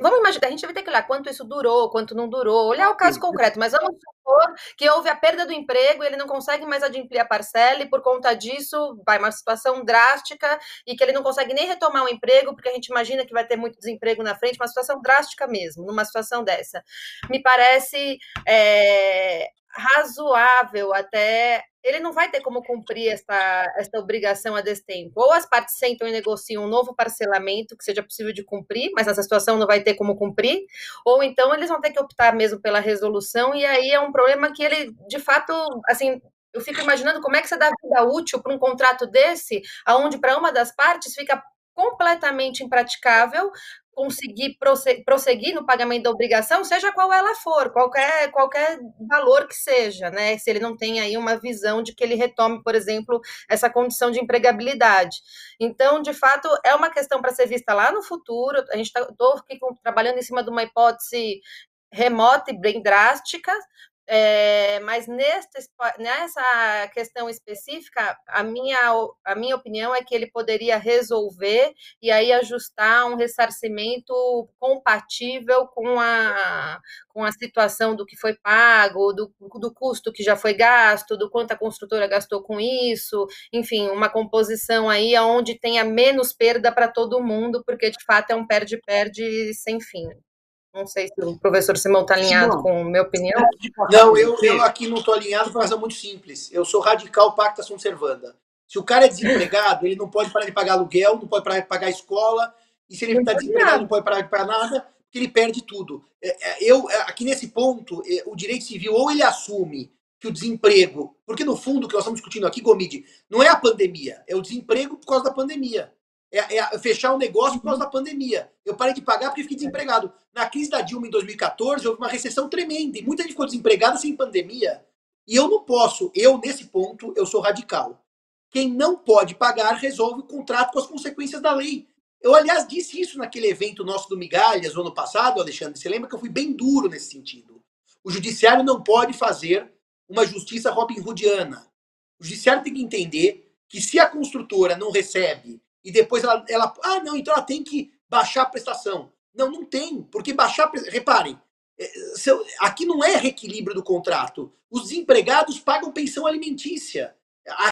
vamos imaginar, a gente vai ter que olhar quanto isso durou, quanto não durou, olhar o caso concreto, mas vamos supor que houve a perda do emprego, ele não consegue mais adimplir a parcela e por conta disso vai uma situação drástica e que ele não consegue nem retomar o emprego, porque a gente imagina que vai ter muito desemprego na frente, uma situação drástica mesmo, numa situação dessa. Me parece é, razoável até ele não vai ter como cumprir esta, esta obrigação a destempo. Ou as partes sentam e negociam um novo parcelamento que seja possível de cumprir, mas nessa situação não vai ter como cumprir, ou então eles vão ter que optar mesmo pela resolução, e aí é um problema que ele, de fato, assim, eu fico imaginando como é que você dá vida útil para um contrato desse, aonde para uma das partes fica completamente impraticável conseguir prosseguir no pagamento da obrigação, seja qual ela for, qualquer, qualquer valor que seja, né? Se ele não tem aí uma visão de que ele retome, por exemplo, essa condição de empregabilidade. Então, de fato, é uma questão para ser vista lá no futuro. A gente está trabalhando em cima de uma hipótese remota e bem drástica, é, mas neste, nessa questão específica, a minha, a minha opinião é que ele poderia resolver e aí ajustar um ressarcimento compatível com a, com a situação do que foi pago, do, do custo que já foi gasto, do quanto a construtora gastou com isso, enfim, uma composição aí onde tenha menos perda para todo mundo, porque de fato é um perde-perde sem fim. Não sei se o professor Simão está alinhado Simão, com a minha opinião. Não, eu, eu aqui não estou alinhado por uma razão muito simples. Eu sou radical pacta sunt servanda. Se o cara é desempregado, ele não pode parar de pagar aluguel, não pode parar de pagar escola, e se ele está desempregado, não pode parar de pagar nada, porque ele perde tudo. É, é, eu, é, aqui nesse ponto, o direito civil, ou ele assume que o desemprego, porque no fundo o que nós estamos discutindo aqui, Gomide, não é a pandemia, é o desemprego por causa da pandemia. É, é fechar o um negócio por causa da pandemia. Eu parei de pagar porque fiquei desempregado. Na crise da Dilma em 2014, houve uma recessão tremenda e muita gente ficou desempregada sem pandemia. E eu não posso, eu nesse ponto, eu sou radical. Quem não pode pagar resolve o contrato com as consequências da lei. Eu, aliás, disse isso naquele evento nosso do Migalhas, no ano passado, Alexandre. Você lembra que eu fui bem duro nesse sentido? O judiciário não pode fazer uma justiça Robin Hoodiana. O judiciário tem que entender que se a construtora não recebe e depois ela, ela. Ah, não, então ela tem que baixar a prestação. Não, não tem, porque baixar. Reparem, é, aqui não é reequilíbrio do contrato. Os desempregados pagam pensão alimentícia.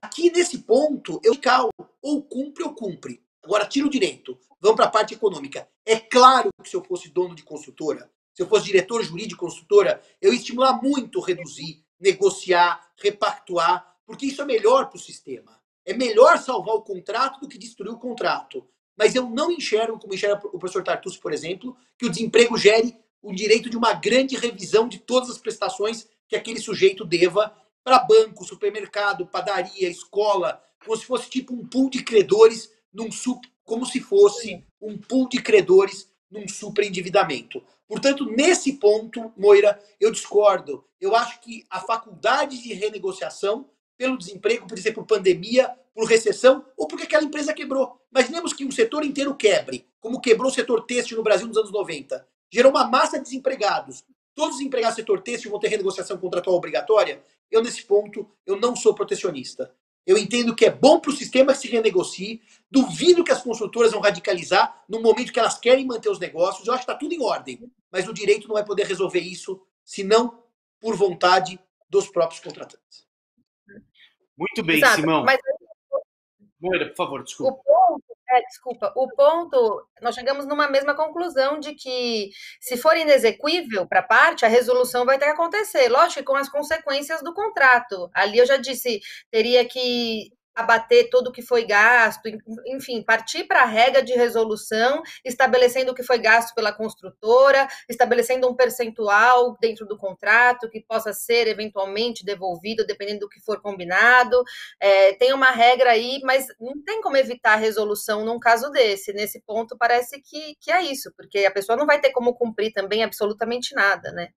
Aqui nesse ponto, eu cal, ou cumpre ou cumpre. Agora, tira o direito. Vamos para a parte econômica. É claro que se eu fosse dono de construtora, se eu fosse diretor jurídico de construtora, eu ia estimular muito reduzir, negociar, repactuar, porque isso é melhor para o sistema. É melhor salvar o contrato do que destruir o contrato. Mas eu não enxergo, como enxerga o professor Tartus, por exemplo, que o desemprego gere o direito de uma grande revisão de todas as prestações que aquele sujeito deva para banco, supermercado, padaria, escola, como se fosse tipo um pool de credores num como se fosse um pool de credores num superendividamento. Portanto, nesse ponto, Moira, eu discordo. Eu acho que a faculdade de renegociação pelo desemprego, por exemplo, pandemia, por recessão, ou porque aquela empresa quebrou. Imaginemos que um setor inteiro quebre, como quebrou o setor têxtil no Brasil nos anos 90. Gerou uma massa de desempregados. Todos os empregados do setor têxtil vão ter renegociação contratual obrigatória? Eu, nesse ponto, eu não sou protecionista. Eu entendo que é bom para o sistema que se renegocie. Duvido que as consultoras vão radicalizar no momento que elas querem manter os negócios. Eu acho que está tudo em ordem. Mas o direito não vai poder resolver isso, senão por vontade dos próprios contratantes. Muito bem, Exato, Simão. Mas... Moira, por favor, desculpa. O ponto é, desculpa, o ponto, nós chegamos numa mesma conclusão de que se for inexequível para a parte, a resolução vai ter que acontecer, lógico, com as consequências do contrato. Ali eu já disse, teria que abater tudo o que foi gasto, enfim, partir para a regra de resolução, estabelecendo o que foi gasto pela construtora, estabelecendo um percentual dentro do contrato que possa ser eventualmente devolvido, dependendo do que for combinado. É, tem uma regra aí, mas não tem como evitar a resolução num caso desse. Nesse ponto, parece que, que é isso, porque a pessoa não vai ter como cumprir também absolutamente nada, né?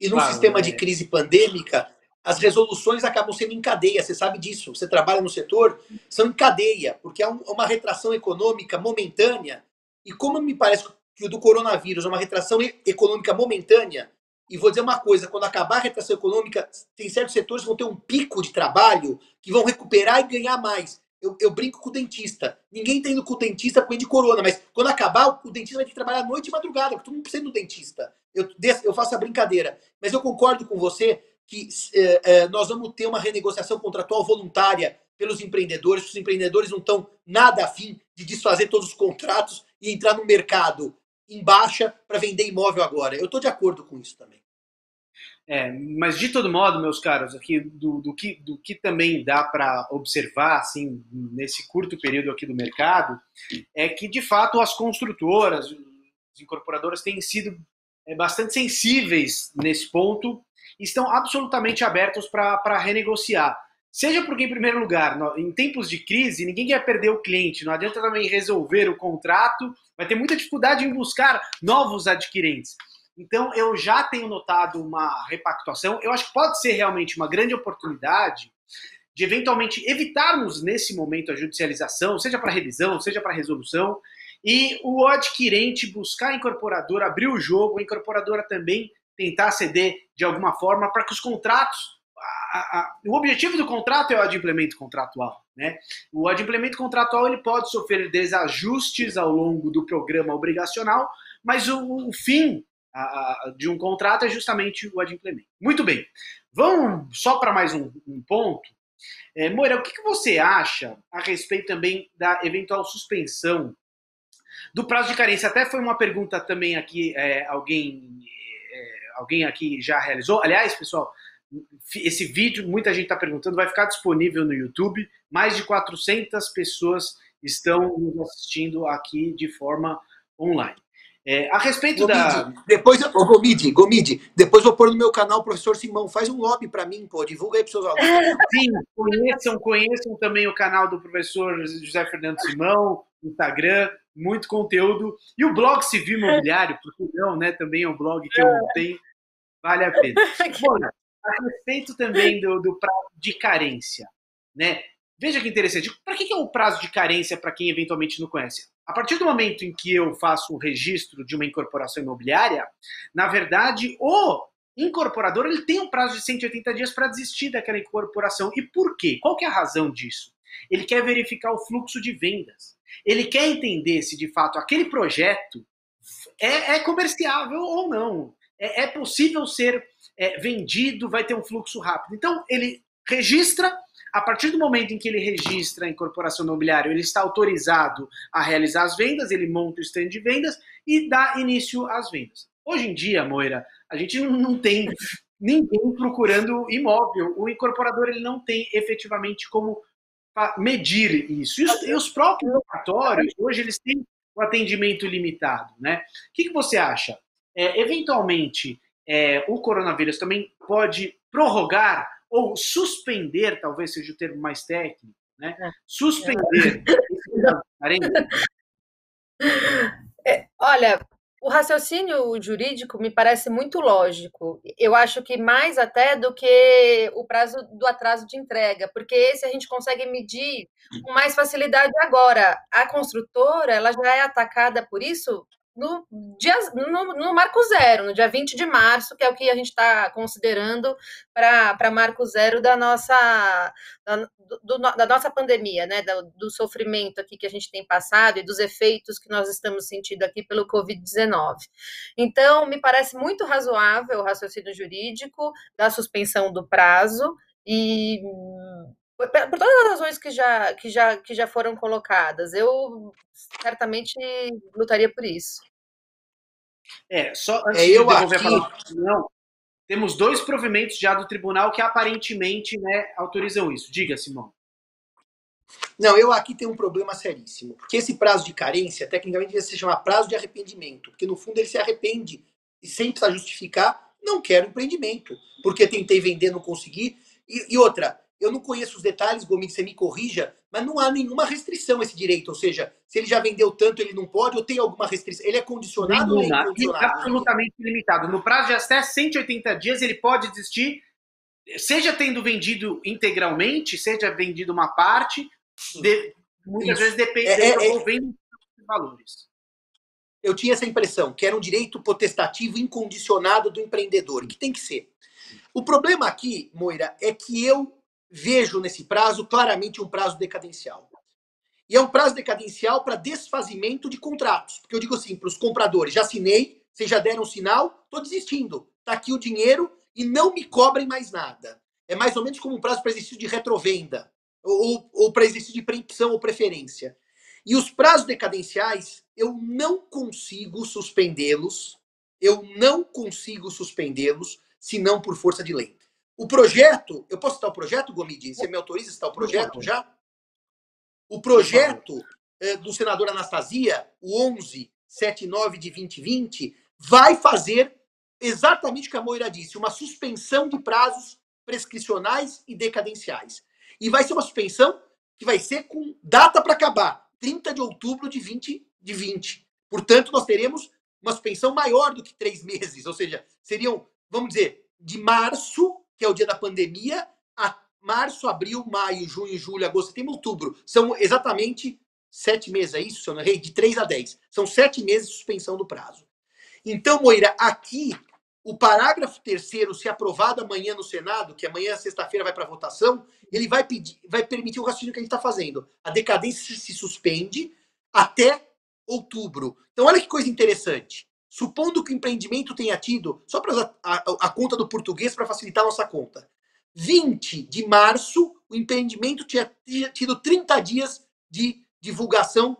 E num claro, sistema de crise pandêmica, as resoluções acabam sendo em cadeia, você sabe disso. Você trabalha no setor, são em cadeia, porque é uma retração econômica momentânea. E como me parece que o do coronavírus é uma retração econômica momentânea, e vou dizer uma coisa: quando acabar a retração econômica, tem certos setores que vão ter um pico de trabalho que vão recuperar e ganhar mais. Eu, eu brinco com o dentista. Ninguém está indo com o dentista por de corona, mas quando acabar, o dentista vai ter que trabalhar noite e madrugada, porque todo mundo precisa do dentista. Eu, eu faço a brincadeira. Mas eu concordo com você que é, nós vamos ter uma renegociação contratual voluntária pelos empreendedores. Os empreendedores não estão nada afim de desfazer todos os contratos e entrar no mercado em baixa para vender imóvel agora. Eu estou de acordo com isso também. É, mas de todo modo, meus caros, aqui do, do que, do que também dá para observar assim nesse curto período aqui do mercado é que de fato as construtoras, as incorporadoras têm sido é, bastante sensíveis nesse ponto estão absolutamente abertos para renegociar. Seja porque, em primeiro lugar, em tempos de crise, ninguém quer perder o cliente, não adianta também resolver o contrato, vai ter muita dificuldade em buscar novos adquirentes. Então, eu já tenho notado uma repactuação. Eu acho que pode ser realmente uma grande oportunidade de eventualmente evitarmos nesse momento a judicialização, seja para revisão, seja para resolução, e o adquirente buscar a incorporadora, abrir o jogo, a incorporadora também tentar ceder de alguma forma para que os contratos. A, a, o objetivo do contrato é o adimplemento contratual. Né? O adimplemento contratual ele pode sofrer desajustes ao longo do programa obrigacional, mas o, o fim a, de um contrato é justamente o adimplemento. Muito bem, vamos só para mais um, um ponto. É, Moira, o que, que você acha a respeito também da eventual suspensão do prazo de carência? Até foi uma pergunta também aqui, é, alguém alguém aqui já realizou. Aliás, pessoal, esse vídeo, muita gente está perguntando, vai ficar disponível no YouTube. Mais de 400 pessoas estão nos assistindo aqui de forma online. É, a respeito Gomide, da. Depois, ô, Gomide, Gomide, depois vou pôr no meu canal o professor Simão. Faz um lobby para mim, pô. Divulga aí para seus alunos. Sim, conheçam, conheçam também o canal do professor José Fernando Simão, Instagram, muito conteúdo. E o blog Civil Imobiliário, porque não, né? Também é um blog que eu tenho, vale a pena. Bom, a respeito também do, do prazo de carência, né? Veja que interessante. Para que é o prazo de carência para quem eventualmente não conhece? A partir do momento em que eu faço o registro de uma incorporação imobiliária, na verdade, o incorporador ele tem um prazo de 180 dias para desistir daquela incorporação. E por quê? Qual que é a razão disso? Ele quer verificar o fluxo de vendas. Ele quer entender se de fato aquele projeto é, é comerciável ou não. É, é possível ser é, vendido, vai ter um fluxo rápido. Então, ele registra a partir do momento em que ele registra a incorporação imobiliária, ele está autorizado a realizar as vendas, ele monta o stand de vendas e dá início às vendas. Hoje em dia, Moira, a gente não tem ninguém procurando imóvel. O incorporador ele não tem efetivamente como medir isso. E os, e os próprios locatórios, hoje, eles têm o atendimento limitado. Né? O que, que você acha? É, eventualmente, é, o coronavírus também pode prorrogar ou suspender, talvez seja o termo mais técnico, né? É. Suspender é, Olha, o raciocínio jurídico me parece muito lógico. Eu acho que mais até do que o prazo do atraso de entrega, porque esse a gente consegue medir com mais facilidade agora. A construtora, ela já é atacada por isso no, dia, no, no, marco zero, no dia 20 de março, que é o que a gente está considerando para marco zero da nossa, da, do, da nossa pandemia, né? Do, do, sofrimento aqui que a gente tem passado e dos efeitos que nós estamos sentindo aqui pelo Covid-19. Então, me parece muito razoável o raciocínio jurídico da suspensão do prazo e por, todas as razões que já, que, já, que já foram colocadas, eu certamente lutaria por isso. É, só antes é, de eu devolver aqui... a palavra não, temos dois provimentos já do tribunal que aparentemente né, autorizam isso. Diga, Simão. Não, eu aqui tenho um problema seríssimo. Porque esse prazo de carência, tecnicamente, devia se chamar prazo de arrependimento. Porque, no fundo, ele se arrepende. E sem precisar justificar, não quero empreendimento. Porque tentei vender, não consegui. E, e outra, eu não conheço os detalhes, Gomes, você me corrija, mas não há nenhuma restrição a esse direito. Ou seja, se ele já vendeu tanto, ele não pode, ou tem alguma restrição? Ele é condicionado Nenhuma, ou é? Absolutamente limitado. No prazo de até 180 dias, ele pode desistir, seja tendo vendido integralmente, seja vendido uma parte, de, muitas Isso. vezes dependendo é, é, é, dos valores. Eu tinha essa impressão, que era um direito potestativo incondicionado do empreendedor, que tem que ser. O problema aqui, Moira, é que eu vejo nesse prazo claramente um prazo decadencial. E é um prazo decadencial para desfazimento de contratos. Porque eu digo assim para os compradores: já assinei, vocês já deram um sinal, estou desistindo. Está aqui o dinheiro e não me cobrem mais nada. É mais ou menos como um prazo para exercício de retrovenda, ou, ou para exercício de preempção ou preferência. E os prazos decadenciais, eu não consigo suspendê-los, eu não consigo suspendê-los, senão por força de lei. O projeto, eu posso citar o projeto, Gomidi? Você me autoriza a citar o projeto já? O projeto é, do senador Anastasia, o 1179 de 2020, vai fazer exatamente o que a Moira disse, uma suspensão de prazos prescricionais e decadenciais. E vai ser uma suspensão que vai ser com data para acabar, 30 de outubro de 2020. De 20. Portanto, nós teremos uma suspensão maior do que três meses, ou seja, seriam, vamos dizer, de março que é o dia da pandemia, a março, abril, maio, junho, julho, agosto, setembro, outubro. São exatamente sete meses, é isso, se eu não errei? De três a dez. São sete meses de suspensão do prazo. Então, Moira, aqui, o parágrafo terceiro, se aprovado amanhã no Senado, que amanhã, sexta-feira, vai para votação, ele vai, pedir, vai permitir o raciocínio que a gente está fazendo. A decadência se suspende até outubro. Então, olha que coisa interessante. Supondo que o empreendimento tenha tido, só para a, a, a, conta do português para facilitar a nossa conta, 20 de março, o empreendimento tinha, tinha tido 30 dias de divulgação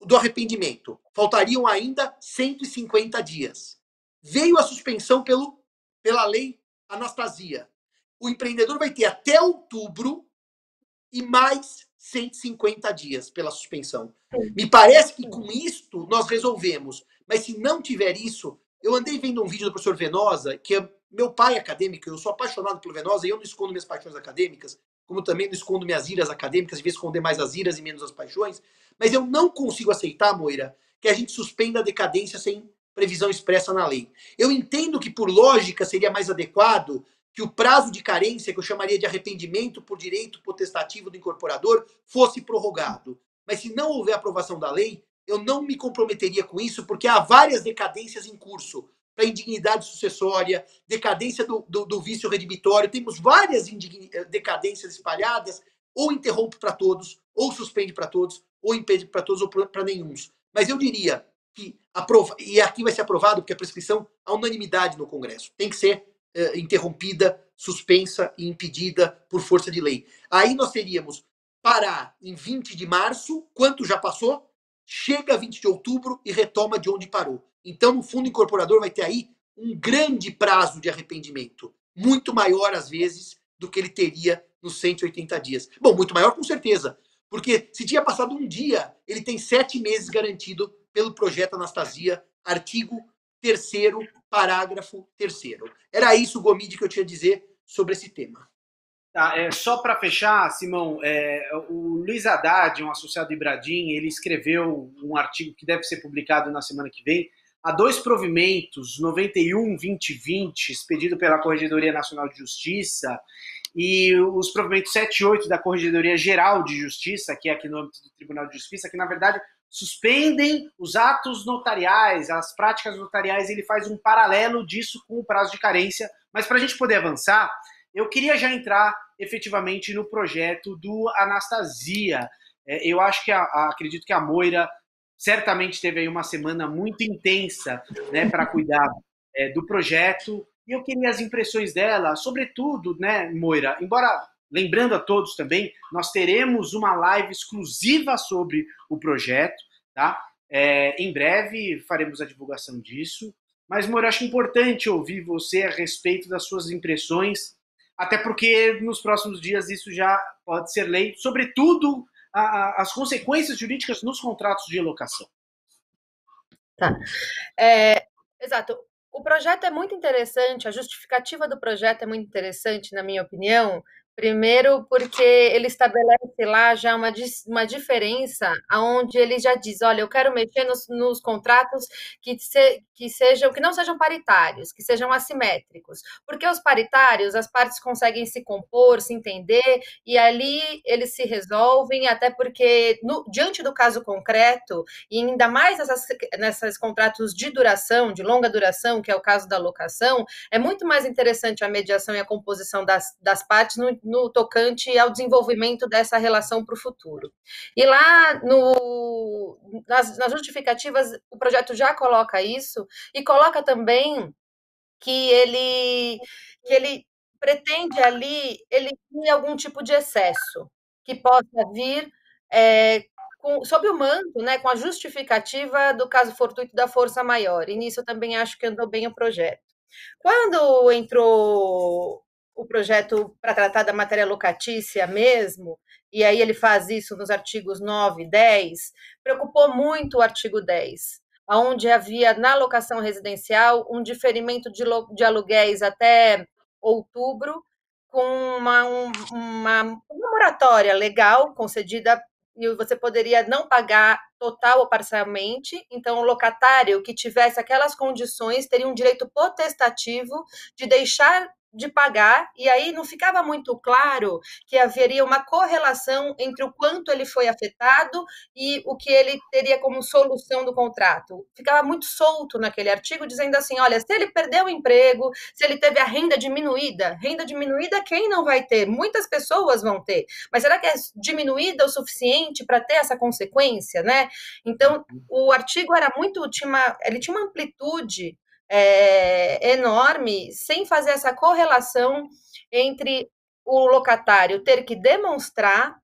do arrependimento. Faltariam ainda 150 dias. Veio a suspensão pelo, pela lei Anastasia. O empreendedor vai ter até outubro e mais 150 dias pela suspensão. Me parece que com isto nós resolvemos. Mas se não tiver isso, eu andei vendo um vídeo do professor Venosa, que é meu pai acadêmico, eu sou apaixonado pelo Venosa e eu não escondo minhas paixões acadêmicas, como também não escondo minhas iras acadêmicas, devia esconder mais as iras e menos as paixões. Mas eu não consigo aceitar, Moira, que a gente suspenda a decadência sem previsão expressa na lei. Eu entendo que, por lógica, seria mais adequado que o prazo de carência, que eu chamaria de arrependimento por direito potestativo do incorporador, fosse prorrogado. Mas se não houver aprovação da lei, eu não me comprometeria com isso, porque há várias decadências em curso para indignidade sucessória, decadência do, do, do vício redibitório, temos várias eh, decadências espalhadas, ou interrompe para todos, ou suspende para todos, ou impede para todos, ou para nenhum. Mas eu diria que, aprova, e aqui vai ser aprovado, porque a prescrição, a unanimidade no Congresso, tem que ser eh, interrompida, suspensa e impedida por força de lei. Aí nós teríamos parar em 20 de março, quanto já passou? Chega a 20 de outubro e retoma de onde parou. Então, o fundo incorporador vai ter aí um grande prazo de arrependimento, muito maior às vezes do que ele teria nos 180 dias. Bom, muito maior com certeza, porque se tinha passado um dia, ele tem sete meses garantido pelo projeto Anastasia, artigo terceiro, parágrafo terceiro. Era isso, Gomide, que eu tinha a dizer sobre esse tema. Tá, é, só para fechar, Simão, é, o Luiz Haddad, um associado de Bradim, ele escreveu um artigo que deve ser publicado na semana que vem. Há dois provimentos, 91-2020, expedido pela Corregedoria Nacional de Justiça, e os provimentos 7 e 8 da Corregedoria Geral de Justiça, que é aqui no âmbito do Tribunal de Justiça, que na verdade suspendem os atos notariais, as práticas notariais, ele faz um paralelo disso com o prazo de carência. Mas para a gente poder avançar, eu queria já entrar efetivamente no projeto do Anastasia. É, eu acho que, a, a, acredito que a Moira certamente teve aí uma semana muito intensa né, para cuidar é, do projeto. E eu queria as impressões dela, sobretudo, né, Moira, embora Lembrando a todos também, nós teremos uma live exclusiva sobre o projeto, tá? É, em breve faremos a divulgação disso. Mas, Moro, acho importante ouvir você a respeito das suas impressões, até porque nos próximos dias isso já pode ser lei, sobretudo a, a, as consequências jurídicas nos contratos de locação. Tá. É, exato. O projeto é muito interessante, a justificativa do projeto é muito interessante, na minha opinião, Primeiro, porque ele estabelece lá já uma, uma diferença, onde ele já diz: olha, eu quero mexer nos, nos contratos que, se, que sejam, que não sejam paritários, que sejam assimétricos. Porque os paritários, as partes conseguem se compor, se entender, e ali eles se resolvem, até porque, no, diante do caso concreto, e ainda mais nessas, nessas contratos de duração, de longa duração, que é o caso da locação, é muito mais interessante a mediação e a composição das, das partes no no tocante ao desenvolvimento dessa relação para o futuro. E lá no, nas, nas justificativas, o projeto já coloca isso e coloca também que ele, que ele pretende ali tem algum tipo de excesso que possa vir é, com, sob o manto, né, com a justificativa do caso fortuito da força maior. E nisso eu também acho que andou bem o projeto. Quando entrou o projeto para tratar da matéria locatícia mesmo, e aí ele faz isso nos artigos 9 e 10, preocupou muito o artigo 10, onde havia na locação residencial um diferimento de, de aluguéis até outubro, com uma, uma, uma moratória legal concedida e você poderia não pagar total ou parcialmente. Então, o locatário que tivesse aquelas condições teria um direito potestativo de deixar de pagar, e aí não ficava muito claro que haveria uma correlação entre o quanto ele foi afetado e o que ele teria como solução do contrato. Ficava muito solto naquele artigo, dizendo assim: olha, se ele perdeu o emprego, se ele teve a renda diminuída, renda diminuída quem não vai ter? Muitas pessoas vão ter, mas será que é diminuída o suficiente para ter essa consequência, né? Então, o artigo era muito, tinha uma, ele tinha uma amplitude é, enorme sem fazer essa correlação entre o locatário ter que demonstrar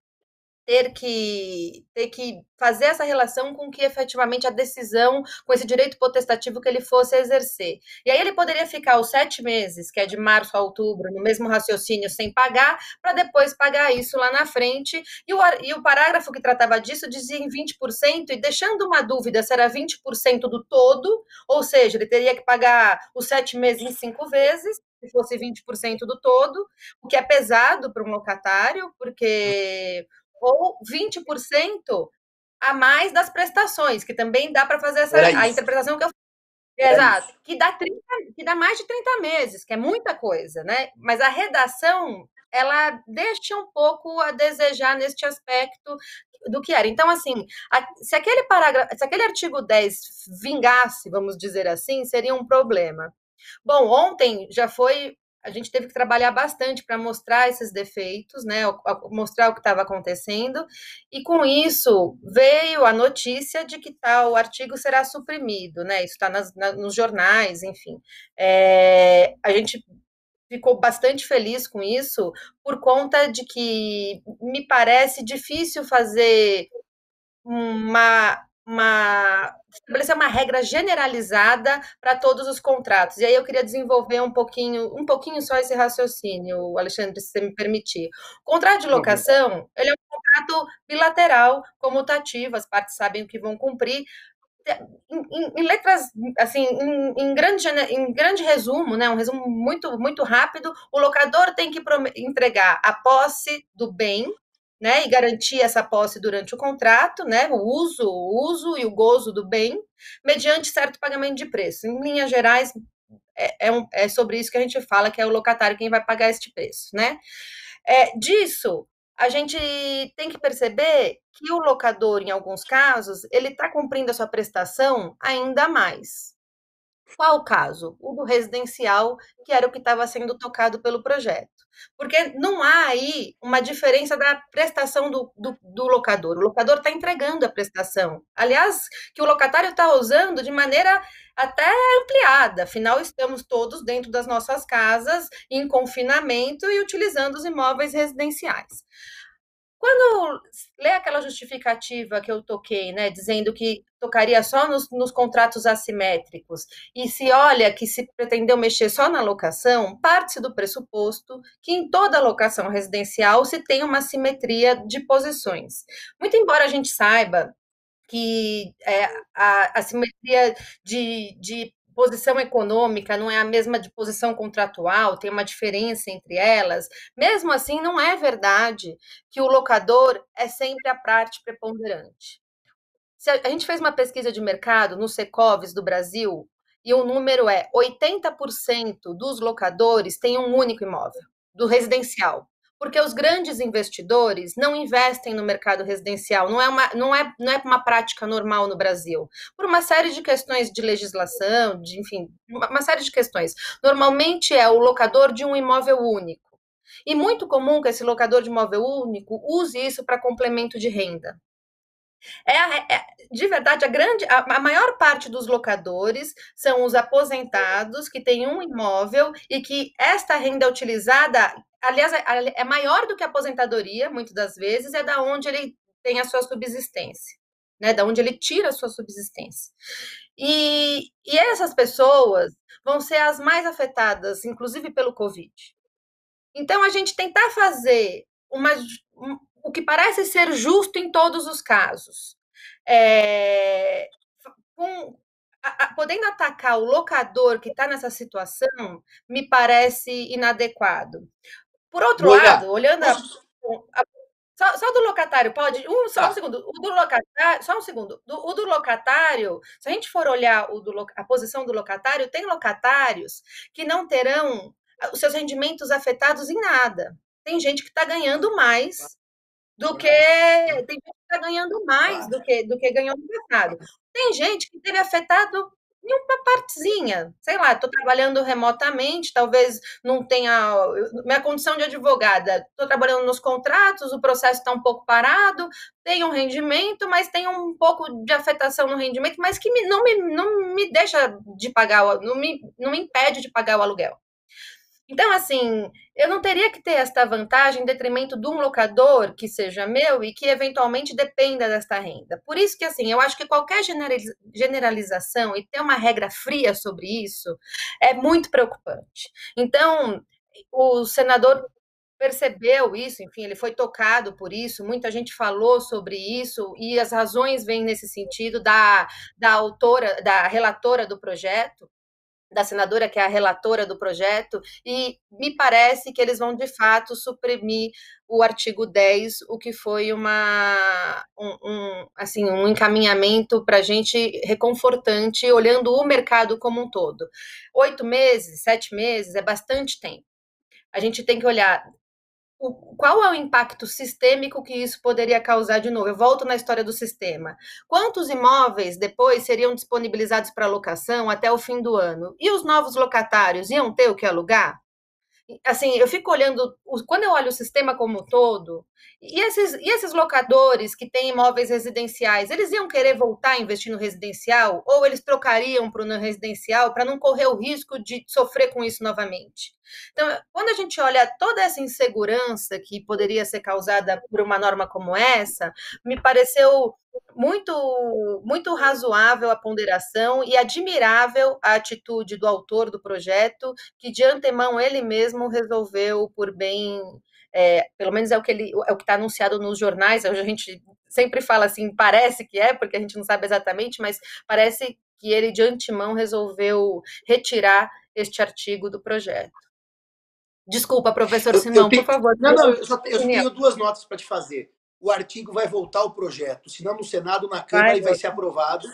ter que ter que fazer essa relação com que efetivamente a decisão, com esse direito potestativo que ele fosse exercer. E aí ele poderia ficar os sete meses, que é de março a outubro, no mesmo raciocínio, sem pagar, para depois pagar isso lá na frente. E o, e o parágrafo que tratava disso dizia em 20%, e deixando uma dúvida se era 20% do todo, ou seja, ele teria que pagar os sete meses em cinco vezes, se fosse 20% do todo, o que é pesado para um locatário, porque ou 20% a mais das prestações, que também dá para fazer essa a interpretação que eu Exato, que dá 30, que dá mais de 30 meses, que é muita coisa, né? Mas a redação ela deixa um pouco a desejar neste aspecto do que era. Então, assim, se aquele parágrafo, se aquele artigo 10 vingasse, vamos dizer assim, seria um problema. Bom, ontem já foi a gente teve que trabalhar bastante para mostrar esses defeitos, né, mostrar o que estava acontecendo, e com isso veio a notícia de que tal artigo será suprimido, né, isso está na, nos jornais, enfim. É, a gente ficou bastante feliz com isso, por conta de que me parece difícil fazer uma uma estabelecer uma regra generalizada para todos os contratos. E aí eu queria desenvolver um pouquinho, um pouquinho só esse raciocínio, Alexandre, se você me permitir. O contrato de locação, ele é um contrato bilateral, comutativo, as partes sabem o que vão cumprir. Em, em, em letras, assim, em, em, grande, em grande resumo, né, um resumo muito, muito rápido, o locador tem que entregar a posse do bem, né, e garantir essa posse durante o contrato, né, o uso, o uso e o gozo do bem, mediante certo pagamento de preço. Em linhas gerais, é, é, um, é sobre isso que a gente fala, que é o locatário quem vai pagar este preço, né? É, disso, a gente tem que perceber que o locador, em alguns casos, ele está cumprindo a sua prestação ainda mais. Qual o caso? O do residencial, que era o que estava sendo tocado pelo projeto. Porque não há aí uma diferença da prestação do, do, do locador. O locador está entregando a prestação. Aliás, que o locatário está usando de maneira até ampliada, afinal, estamos todos dentro das nossas casas, em confinamento e utilizando os imóveis residenciais. Quando lê aquela justificativa que eu toquei, né, dizendo que tocaria só nos, nos, contratos assimétricos, e se olha que se pretendeu mexer só na locação, parte-se do pressuposto que em toda locação residencial se tem uma simetria de posições. Muito embora a gente saiba que é, a, a simetria de, de posição econômica não é a mesma de posição contratual, tem uma diferença entre elas. Mesmo assim, não é verdade que o locador é sempre a parte preponderante. Se a, a gente fez uma pesquisa de mercado no Secovs do Brasil e o número é 80% dos locadores têm um único imóvel, do residencial porque os grandes investidores não investem no mercado residencial, não é uma, não é, não é uma prática normal no Brasil, por uma série de questões de legislação, de, enfim, uma série de questões. Normalmente é o locador de um imóvel único. E muito comum que esse locador de imóvel único use isso para complemento de renda. É, é, de verdade, a grande, a, a, maior parte dos locadores são os aposentados que têm um imóvel e que esta renda é utilizada aliás, é, é maior do que a aposentadoria, muitas das vezes, é da onde ele tem a sua subsistência, né? Da onde ele tira a sua subsistência. E, e essas pessoas vão ser as mais afetadas, inclusive pelo Covid. Então, a gente tentar fazer uma, um, o que parece ser justo em todos os casos, é, com, a, a, podendo atacar o locador que está nessa situação, me parece inadequado. Por outro lado, olhando a, a, só, só, do locatário, pode. Um, só tá. um segundo. O do locatário, só um segundo. Do, o do locatário, se a gente for olhar o do, a posição do locatário, tem locatários que não terão os seus rendimentos afetados em nada. Tem gente que está ganhando mais do que. Tem gente que está ganhando mais do que, do que ganhou no passado. Tem gente que teve afetado em uma partezinha, sei lá, estou trabalhando remotamente, talvez não tenha. Minha condição de advogada, estou trabalhando nos contratos, o processo está um pouco parado, tem um rendimento, mas tem um pouco de afetação no rendimento, mas que me, não, me, não me deixa de pagar, não me, não me impede de pagar o aluguel. Então, assim, eu não teria que ter esta vantagem em detrimento de um locador que seja meu e que eventualmente dependa desta renda. Por isso que, assim, eu acho que qualquer generalização e ter uma regra fria sobre isso é muito preocupante. Então, o senador percebeu isso, enfim, ele foi tocado por isso, muita gente falou sobre isso, e as razões vêm nesse sentido da, da autora, da relatora do projeto, da senadora, que é a relatora do projeto, e me parece que eles vão, de fato, suprimir o artigo 10, o que foi uma, um, um assim, um encaminhamento para a gente reconfortante, olhando o mercado como um todo. Oito meses, sete meses, é bastante tempo. A gente tem que olhar o, qual é o impacto sistêmico que isso poderia causar de novo? Eu volto na história do sistema. Quantos imóveis depois seriam disponibilizados para locação até o fim do ano? E os novos locatários iam ter o que alugar? assim, eu fico olhando, quando eu olho o sistema como um todo, e esses, e esses locadores que têm imóveis residenciais, eles iam querer voltar a investir no residencial ou eles trocariam para o não residencial para não correr o risco de sofrer com isso novamente? Então, quando a gente olha toda essa insegurança que poderia ser causada por uma norma como essa, me pareceu muito muito razoável a ponderação e admirável a atitude do autor do projeto, que de antemão ele mesmo resolveu por bem é, pelo menos é o que ele é o que está anunciado nos jornais. A gente sempre fala assim, parece que é, porque a gente não sabe exatamente, mas parece que ele de antemão resolveu retirar este artigo do projeto. Desculpa, professor Simão, tenho... por favor. Não, não, eu, só, eu tenho duas notas para te fazer. O artigo vai voltar ao projeto, se não no Senado, na Câmara, vai, e vai ser aprovado.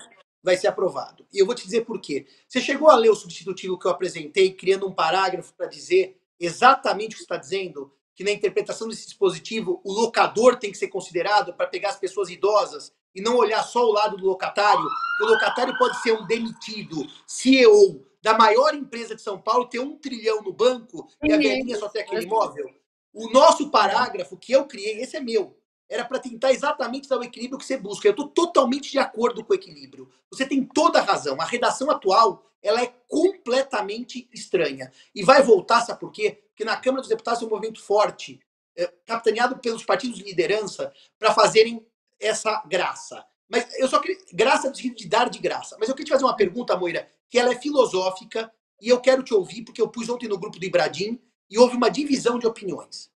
Vai ser aprovado. E eu vou te dizer por quê. Você chegou a ler o substitutivo que eu apresentei, criando um parágrafo para dizer exatamente o que está dizendo? Que na interpretação desse dispositivo, o locador tem que ser considerado para pegar as pessoas idosas e não olhar só o lado do locatário. O locatário pode ser um demitido, CEO, da maior empresa de São Paulo ter um trilhão no banco e a velhinha só ter aquele imóvel? O nosso parágrafo que eu criei, esse é meu, era para tentar exatamente dar o equilíbrio que você busca. Eu estou totalmente de acordo com o equilíbrio. Você tem toda a razão. A redação atual ela é completamente estranha. E vai voltar, sabe por quê? Porque na Câmara dos Deputados é um movimento forte, é, capitaneado pelos partidos de liderança, para fazerem essa graça. Mas eu só queria. Graça de dar de graça. Mas eu queria te fazer uma pergunta, Moira, que ela é filosófica e eu quero te ouvir, porque eu pus ontem no grupo do Ibradim e houve uma divisão de opiniões.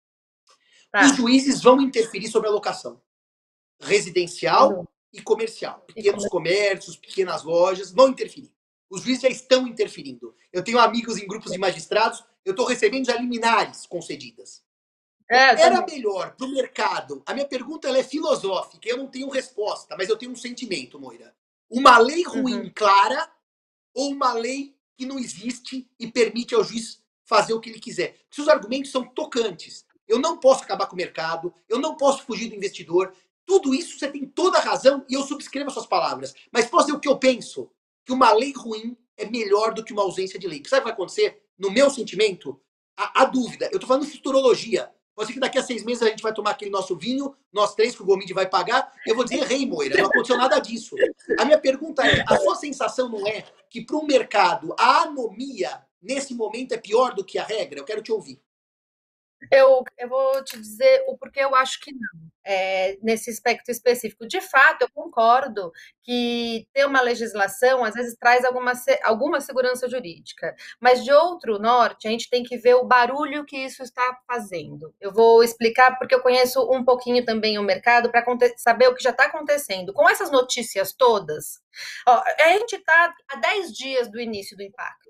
Tá. Os juízes vão interferir sobre a locação residencial uhum. e comercial. Pequenos comércios, pequenas lojas vão interferir. Os juízes já estão interferindo. Eu tenho amigos em grupos de magistrados, eu estou recebendo já liminares concedidas. É, Era melhor para o mercado. A minha pergunta é filosófica, eu não tenho resposta, mas eu tenho um sentimento, Moira. Uma lei ruim, uhum. clara, ou uma lei que não existe e permite ao juiz fazer o que ele quiser. Porque os argumentos são tocantes. Eu não posso acabar com o mercado, eu não posso fugir do investidor. Tudo isso você tem toda a razão e eu subscrevo as suas palavras. Mas posso dizer o que eu penso? Que uma lei ruim é melhor do que uma ausência de lei. Sabe o que vai acontecer? No meu sentimento, a, a dúvida. Eu estou falando futurologia. Pode ser que daqui a seis meses a gente vai tomar aquele nosso vinho, nós três que o Gomide vai pagar. Eu vou dizer, rei, Moira, não aconteceu nada disso. A minha pergunta é: a sua sensação não é que para um mercado a anomia nesse momento é pior do que a regra? Eu quero te ouvir. Eu, eu vou te dizer o porquê eu acho que não, é, nesse aspecto específico. De fato, eu concordo que ter uma legislação às vezes traz alguma, alguma segurança jurídica, mas de outro norte, a gente tem que ver o barulho que isso está fazendo. Eu vou explicar porque eu conheço um pouquinho também o mercado para saber o que já está acontecendo. Com essas notícias todas, ó, a gente está há 10 dias do início do impacto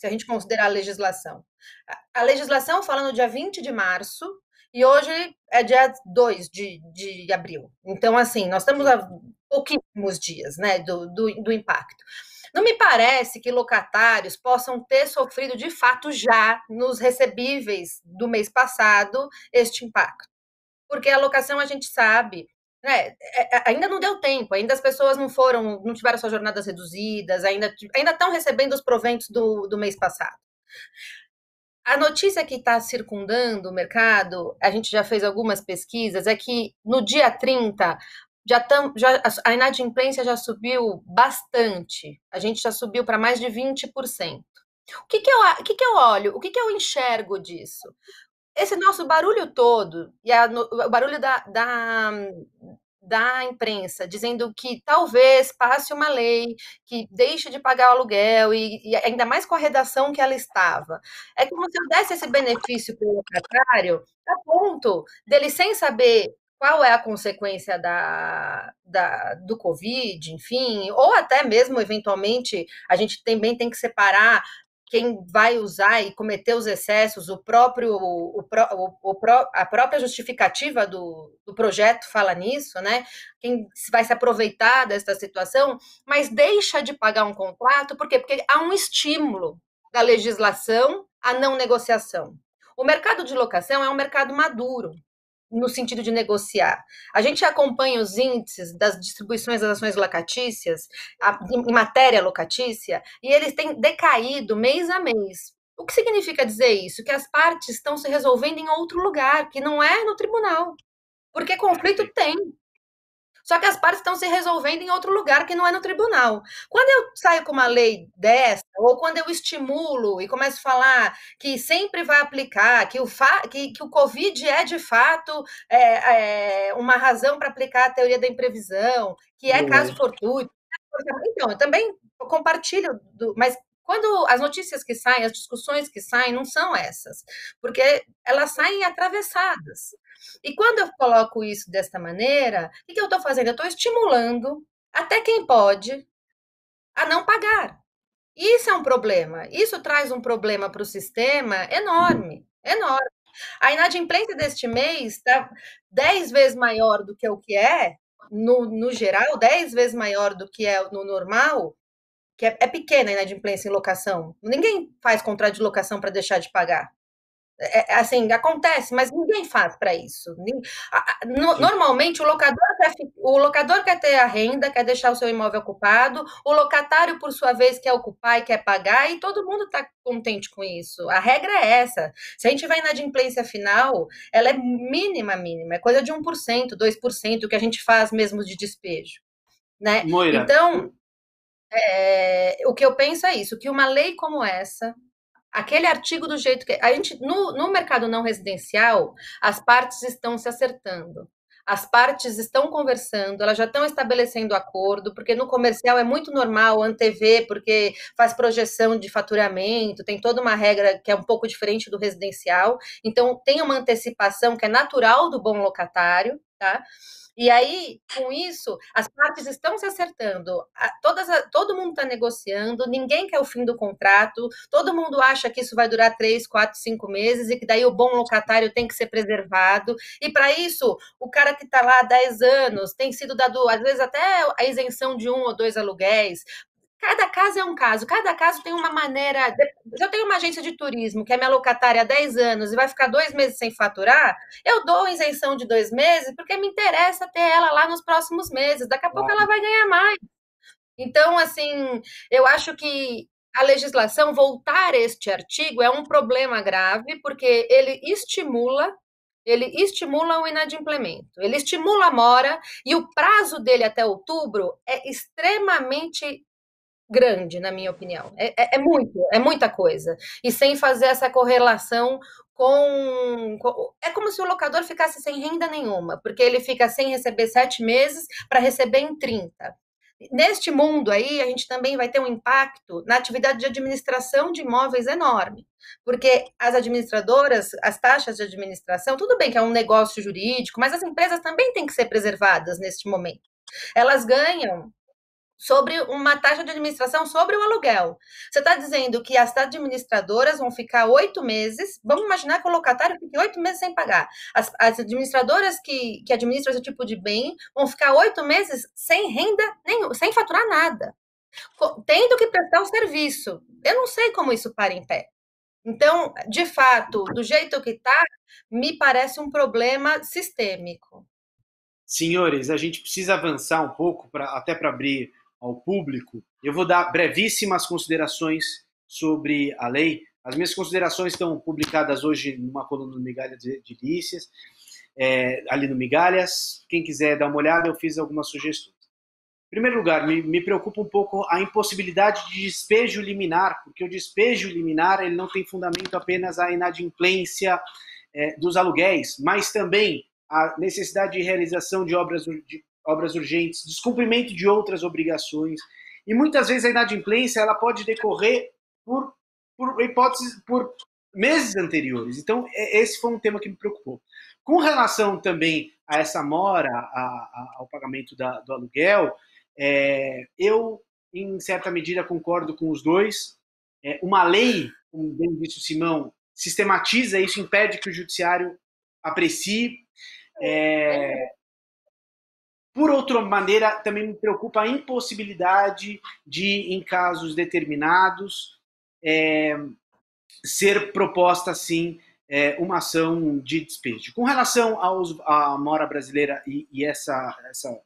se a gente considerar a legislação. A legislação fala no dia 20 de março e hoje é dia 2 de, de abril. Então, assim, nós estamos a pouquíssimos dias né, do, do, do impacto. Não me parece que locatários possam ter sofrido de fato já nos recebíveis do mês passado este impacto. Porque a locação a gente sabe é, é, é, ainda não deu tempo, ainda as pessoas não foram, não tiveram suas jornadas reduzidas, ainda, ainda estão recebendo os proventos do, do mês passado. A notícia que está circundando o mercado, a gente já fez algumas pesquisas, é que no dia 30 já, tam, já a inadimplência já subiu bastante. A gente já subiu para mais de 20%. O que, que, eu, o que, que eu olho? O que, que eu enxergo disso? Esse nosso barulho todo, e a, o barulho da, da, da imprensa, dizendo que talvez passe uma lei que deixe de pagar o aluguel, e, e ainda mais com a redação que ela estava. É como se eu desse esse benefício para o locatário, a ponto dele, sem saber qual é a consequência da, da, do Covid, enfim, ou até mesmo, eventualmente, a gente também tem que separar quem vai usar e cometer os excessos, o próprio, o, o, o, a própria justificativa do, do projeto fala nisso, né? Quem vai se aproveitar dessa situação, mas deixa de pagar um contrato, por quê? Porque há um estímulo da legislação à não negociação. O mercado de locação é um mercado maduro, no sentido de negociar. A gente acompanha os índices das distribuições das ações locatícias, em matéria locatícia, e eles têm decaído mês a mês. O que significa dizer isso? Que as partes estão se resolvendo em outro lugar, que não é no tribunal. Porque conflito tem. Só que as partes estão se resolvendo em outro lugar que não é no tribunal. Quando eu saio com uma lei dessa, ou quando eu estimulo e começo a falar que sempre vai aplicar, que o, fa que, que o Covid é de fato é, é uma razão para aplicar a teoria da imprevisão, que é caso fortuito. Então, eu também compartilho, do, mas quando as notícias que saem, as discussões que saem, não são essas, porque elas saem atravessadas. E quando eu coloco isso desta maneira, o que eu estou fazendo? Eu estou estimulando até quem pode a não pagar. Isso é um problema. Isso traz um problema para o sistema enorme, enorme. A inadimplência deste mês está dez vezes maior do que o que é, no, no geral, dez vezes maior do que é no normal, que é, é pequena a inadimplência em locação. Ninguém faz contrato de locação para deixar de pagar. É, é, assim, acontece, mas ninguém faz para isso. Normalmente, o locador, quer, o locador quer ter a renda, quer deixar o seu imóvel ocupado, o locatário, por sua vez, quer ocupar e quer pagar, e todo mundo está contente com isso. A regra é essa. Se a gente vai na inadimplência final, ela é mínima, mínima, é coisa de 1%, 2%, que a gente faz mesmo de despejo. Né? Moira. Então, é, o que eu penso é isso, que uma lei como essa, aquele artigo do jeito que a gente no, no mercado não residencial, as partes estão se acertando. As partes estão conversando, elas já estão estabelecendo acordo, porque no comercial é muito normal antever, porque faz projeção de faturamento, tem toda uma regra que é um pouco diferente do residencial. Então, tem uma antecipação que é natural do bom locatário, tá? E aí, com isso, as partes estão se acertando, todas, todo mundo está negociando, ninguém quer o fim do contrato, todo mundo acha que isso vai durar três, quatro, cinco meses e que daí o bom locatário tem que ser preservado. E para isso, o cara que está lá há 10 anos tem sido dado, às vezes, até a isenção de um ou dois aluguéis, Cada caso é um caso, cada caso tem uma maneira. Se eu tenho uma agência de turismo que é minha locatária há 10 anos e vai ficar dois meses sem faturar, eu dou isenção de dois meses porque me interessa ter ela lá nos próximos meses. Daqui a pouco ela vai ganhar mais. Então, assim, eu acho que a legislação voltar este artigo é um problema grave, porque ele estimula ele estimula o inadimplemento, ele estimula a mora e o prazo dele até outubro é extremamente grande, na minha opinião. É, é, é, muito, é muita coisa. E sem fazer essa correlação com, com, É como se o locador ficasse sem renda nenhuma, porque ele fica sem receber sete meses para receber em 30. Neste mundo aí, a gente também vai ter um impacto na atividade de administração de imóveis enorme, porque as administradoras, as taxas de administração, tudo bem que é um negócio jurídico, mas as empresas também têm que ser preservadas neste momento. Elas ganham sobre uma taxa de administração sobre o aluguel. Você está dizendo que as administradoras vão ficar oito meses, vamos imaginar que o locatário fique oito meses sem pagar. As, as, administradoras que, que administram esse tipo de bem vão ficar oito meses sem renda sem faturar nada, tendo que prestar o serviço. Eu não sei como isso para em pé. Então, de fato, do jeito que está, me parece um problema sistêmico. Senhores, a gente precisa avançar um pouco, pra, até para abrir ao público. Eu vou dar brevíssimas considerações sobre a lei. As minhas considerações estão publicadas hoje numa coluna do Migalhas Delícias, é, ali no Migalhas. Quem quiser dar uma olhada, eu fiz algumas sugestões. Em primeiro lugar, me, me, preocupa um pouco a impossibilidade de despejo liminar, porque o despejo liminar ele não tem fundamento apenas a inadimplência é, dos aluguéis, mas também a necessidade de realização de obras, de obras urgentes, descumprimento de outras obrigações. E muitas vezes a inadimplência ela pode decorrer por, por hipóteses, por meses anteriores. Então, é, esse foi um tema que me preocupou. Com relação também a essa mora, a, a, ao pagamento da, do aluguel, é, eu, em certa medida, concordo com os dois. É, uma lei, como bem disse o Simão, sistematiza isso, impede que o judiciário aprecie. É, por outra maneira, também me preocupa a impossibilidade de, em casos determinados, é, ser proposta, sim, é, uma ação de despejo. Com relação aos, à mora brasileira e, e essa, essa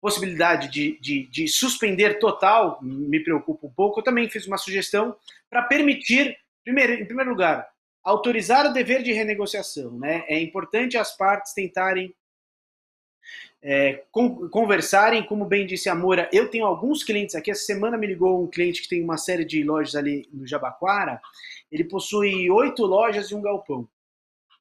possibilidade de, de, de, suspender total me preocupa um pouco. Eu também fiz uma sugestão para permitir, primeiro, em primeiro lugar, autorizar o dever de renegociação. Né? É importante as partes tentarem é, con conversarem, como bem disse a Moura, eu tenho alguns clientes aqui, essa semana me ligou um cliente que tem uma série de lojas ali no Jabaquara, ele possui oito lojas e um galpão.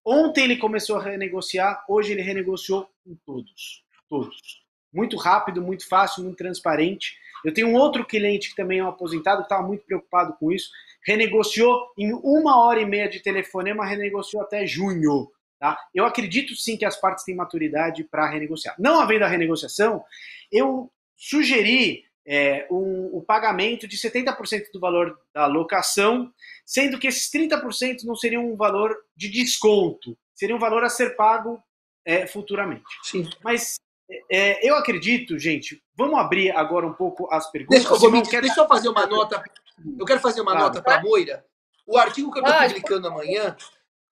Ontem ele começou a renegociar, hoje ele renegociou com todos, todos. Muito rápido, muito fácil, muito transparente. Eu tenho um outro cliente que também é um aposentado, estava muito preocupado com isso, renegociou em uma hora e meia de telefonema, renegociou até junho. Tá? Eu acredito sim que as partes têm maturidade para renegociar. Não havendo a renegociação, eu sugeri é, um, o pagamento de 70% do valor da locação, sendo que esses 30% não seriam um valor de desconto, seria um valor a ser pago é, futuramente. Sim. Mas é, eu acredito, gente, vamos abrir agora um pouco as perguntas. Deixa, eu, quer... deixa eu fazer uma nota. Eu quero fazer uma nota para a Moira. O artigo que eu estou publicando amanhã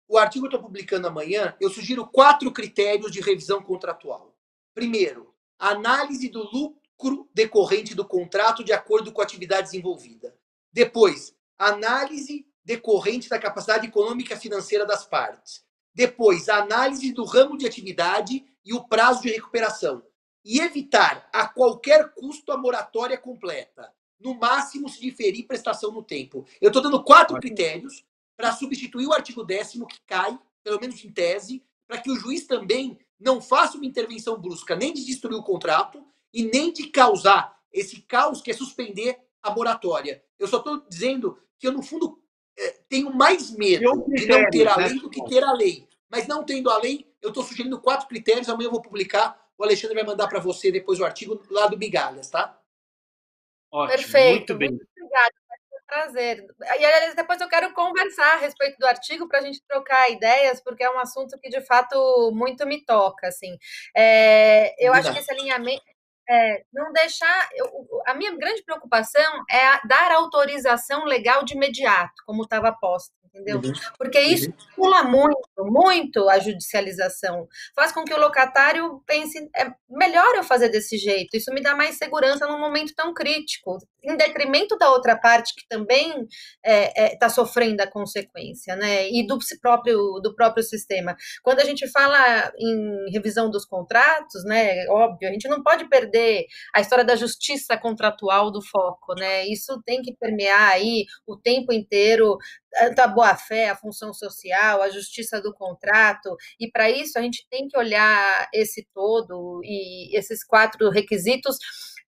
o artigo que eu estou publicando amanhã, eu sugiro quatro critérios de revisão contratual. Primeiro, análise do lucro decorrente do contrato de acordo com a atividade desenvolvida. Depois, análise decorrente da capacidade econômica e financeira das partes. Depois, análise do ramo de atividade e o prazo de recuperação. E evitar a qualquer custo a moratória completa. No máximo, se diferir prestação no tempo. Eu estou dando quatro critérios para substituir o artigo 10 que cai, pelo menos em tese, para que o juiz também não faça uma intervenção brusca nem de destruir o contrato e nem de causar esse caos que é suspender a moratória. Eu só estou dizendo que eu, no fundo, é, tenho mais medo de não ter a né? lei do que ter a lei. Mas não tendo a lei, eu estou sugerindo quatro critérios, amanhã eu vou publicar. O Alexandre vai mandar para você depois o artigo lá do Migalhas, tá? Ótimo, Perfeito. Muito bem. Muito obrigada prazer. E aliás, depois eu quero conversar a respeito do artigo para a gente trocar ideias, porque é um assunto que de fato muito me toca. Assim, é, eu acho que esse alinhamento é, não deixar. Eu, a minha grande preocupação é dar autorização legal de imediato, como estava posto entendeu? Uhum. Porque isso pula uhum. muito, muito a judicialização. Faz com que o locatário pense, é melhor eu fazer desse jeito, isso me dá mais segurança num momento tão crítico, em detrimento da outra parte que também está é, é, tá sofrendo a consequência, né? E do próprio, do próprio sistema. Quando a gente fala em revisão dos contratos, né? Óbvio, a gente não pode perder a história da justiça contratual do foco, né? Isso tem que permear aí o tempo inteiro tanto a boa-fé, a função social, a justiça do contrato, e para isso a gente tem que olhar esse todo e esses quatro requisitos.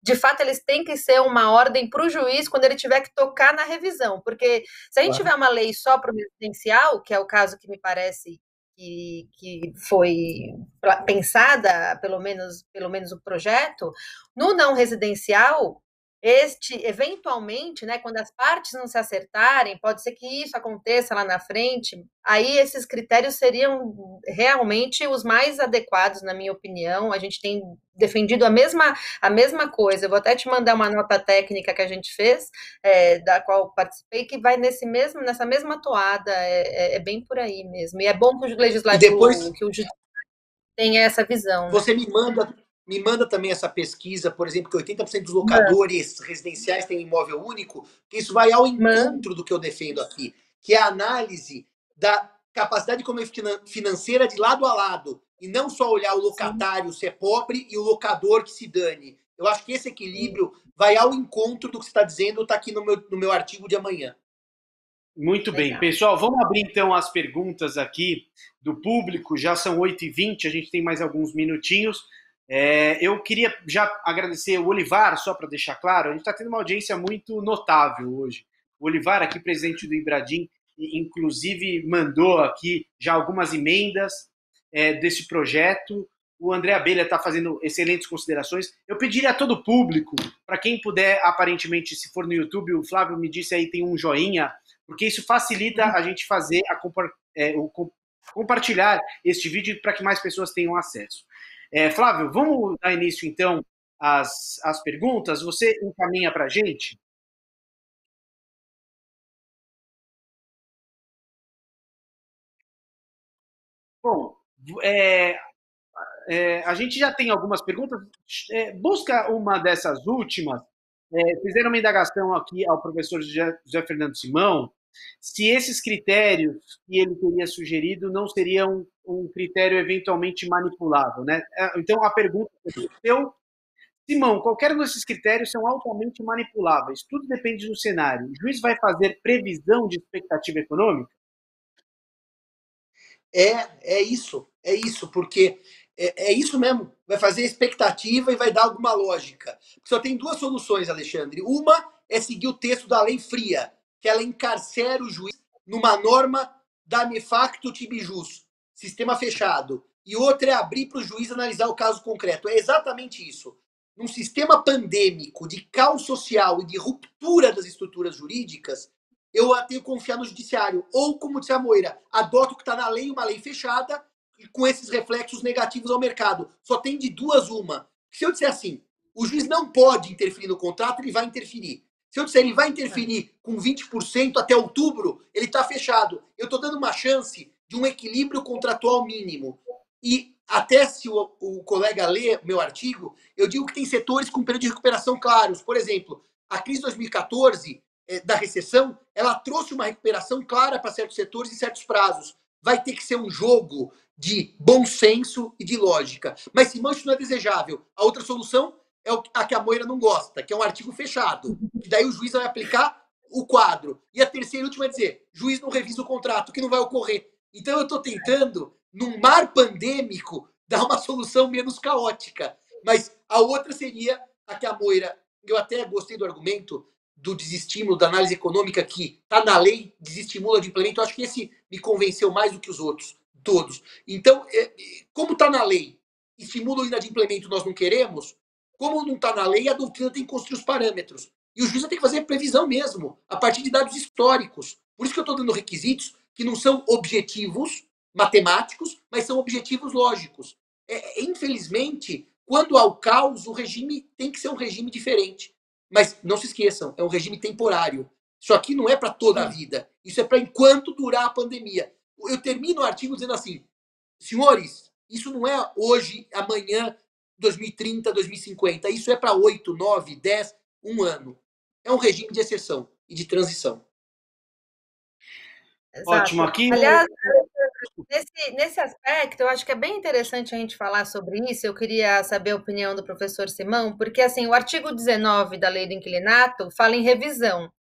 De fato, eles têm que ser uma ordem para o juiz quando ele tiver que tocar na revisão, porque se a gente tiver uma lei só para o residencial, que é o caso que me parece que, que, foi pensada, pelo menos, pelo menos o projeto, no não residencial, este, eventualmente, né, quando as partes não se acertarem, pode ser que isso aconteça lá na frente, aí esses critérios seriam realmente os mais adequados, na minha opinião. A gente tem defendido a mesma, a mesma coisa. Eu vou até te mandar uma nota técnica que a gente fez, é, da qual participei, que vai nesse mesmo, nessa mesma toada, é, é, é bem por aí mesmo. E é bom que o legislativo, depois, que o tenha essa visão. Né? Você né? me manda me manda também essa pesquisa, por exemplo, que 80% dos locadores residenciais têm imóvel único, que isso vai ao encontro do que eu defendo aqui, que é a análise da capacidade financeira de lado a lado, e não só olhar o locatário Sim. ser pobre e o locador que se dane. Eu acho que esse equilíbrio vai ao encontro do que você está dizendo, está aqui no meu, no meu artigo de amanhã. Muito Legal. bem. Pessoal, vamos abrir então as perguntas aqui do público. Já são 8h20, a gente tem mais alguns minutinhos. É, eu queria já agradecer o Olivar, só para deixar claro, a gente está tendo uma audiência muito notável hoje. O Olivar, aqui presidente do Ibradim, inclusive mandou aqui já algumas emendas é, desse projeto. O André Abelha está fazendo excelentes considerações. Eu pediria a todo o público, para quem puder, aparentemente, se for no YouTube, o Flávio me disse aí tem um joinha, porque isso facilita a gente fazer a é, o, compartilhar este vídeo para que mais pessoas tenham acesso. É, Flávio, vamos dar início então às, às perguntas. Você encaminha para a gente? Bom, é, é, a gente já tem algumas perguntas. É, busca uma dessas últimas. É, fizeram uma indagação aqui ao professor José, José Fernando Simão se esses critérios que ele teria sugerido não seriam um critério eventualmente manipulável. Né? É, então, a pergunta é: eu, Simão, qualquer um desses critérios são altamente manipuláveis. Tudo depende do cenário. O juiz vai fazer previsão de expectativa econômica? É, é isso, é isso, porque é, é, isso mesmo. Vai fazer expectativa e vai dar alguma lógica. Só tem duas soluções, Alexandre. Uma é seguir o texto da lei fria, que ela encarcera o juiz numa norma da nefacto tibijus, sistema fechado. E outra é abrir para o juiz analisar o caso concreto. É exatamente isso. Num sistema pandêmico de caos social e de ruptura das estruturas jurídicas, eu tenho que confiar no judiciário. Ou, como disse a Moira, adoto o que está na lei, uma lei fechada, com esses reflexos negativos ao mercado. Só tem de duas uma. Se eu disser assim, o juiz não pode interferir no contrato, ele vai interferir. Se eu disser ele vai interferir com 20% até outubro, ele está fechado. Eu estou dando uma chance de um equilíbrio contratual mínimo. E até se o, o colega lê meu artigo, eu digo que tem setores com período de recuperação claros. Por exemplo, a crise de 2014 é, da recessão, ela trouxe uma recuperação clara para certos setores e certos prazos. Vai ter que ser um jogo de bom senso e de lógica. Mas se mancha não é desejável. A outra solução é a que a Moira não gosta, que é um artigo fechado. E daí o juiz vai aplicar o quadro. E a terceira e última é dizer: juiz não revisa o contrato, que não vai ocorrer. Então eu estou tentando, num mar pandêmico, dar uma solução menos caótica. Mas a outra seria a que a Moira. Eu até gostei do argumento do desestímulo, da análise econômica que está na lei, desestimula de implemento. Eu acho que esse me convenceu mais do que os outros todos. Então, é, é, como está na lei, estimula o inadimplemento, nós não queremos, como não está na lei, a doutrina tem que construir os parâmetros. E o juiz tem que fazer previsão mesmo, a partir de dados históricos. Por isso que eu estou dando requisitos que não são objetivos matemáticos, mas são objetivos lógicos. É, é, infelizmente, quando há o caos, o regime tem que ser um regime diferente. Mas não se esqueçam, é um regime temporário. Isso aqui não é para toda a vida. Isso é para enquanto durar a pandemia eu termino o artigo dizendo assim: senhores, isso não é hoje, amanhã, 2030, 2050. Isso é para 8, 9, 10, um ano. É um regime de exceção e de transição. Ótimo. Aqui. Aliás, nesse, nesse aspecto, eu acho que é bem interessante a gente falar sobre isso. Eu queria saber a opinião do professor Simão, porque assim, o artigo 19 da lei do inquilinato fala em revisão.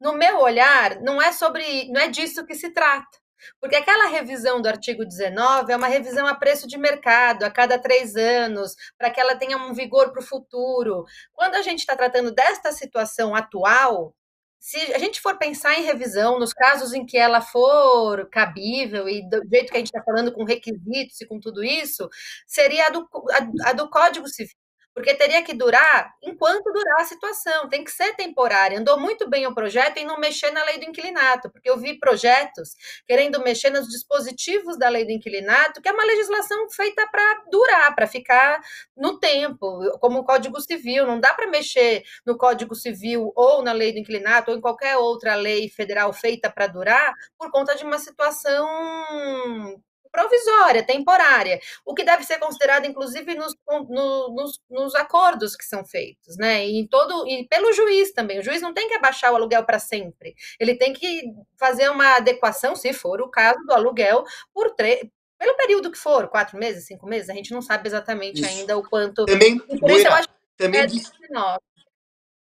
No meu olhar, não é sobre, não é disso que se trata. Porque aquela revisão do artigo 19 é uma revisão a preço de mercado, a cada três anos, para que ela tenha um vigor para o futuro. Quando a gente está tratando desta situação atual, se a gente for pensar em revisão, nos casos em que ela for cabível e do jeito que a gente está falando, com requisitos e com tudo isso, seria a do, a, a do Código Civil porque teria que durar enquanto durar a situação, tem que ser temporária. Andou muito bem o projeto em não mexer na lei do inquilinato, porque eu vi projetos querendo mexer nos dispositivos da lei do inquilinato, que é uma legislação feita para durar, para ficar no tempo, como o Código Civil. Não dá para mexer no Código Civil ou na lei do inquilinato ou em qualquer outra lei federal feita para durar por conta de uma situação provisória, temporária, o que deve ser considerado, inclusive, nos, no, nos, nos, acordos que são feitos, né? E, todo, e pelo juiz também. O juiz não tem que abaixar o aluguel para sempre. Ele tem que fazer uma adequação, se for o caso, do aluguel por três. Pelo período que for, quatro meses, cinco meses, a gente não sabe exatamente Isso. ainda o quanto. Também, por isso eu acho também É disse, 19.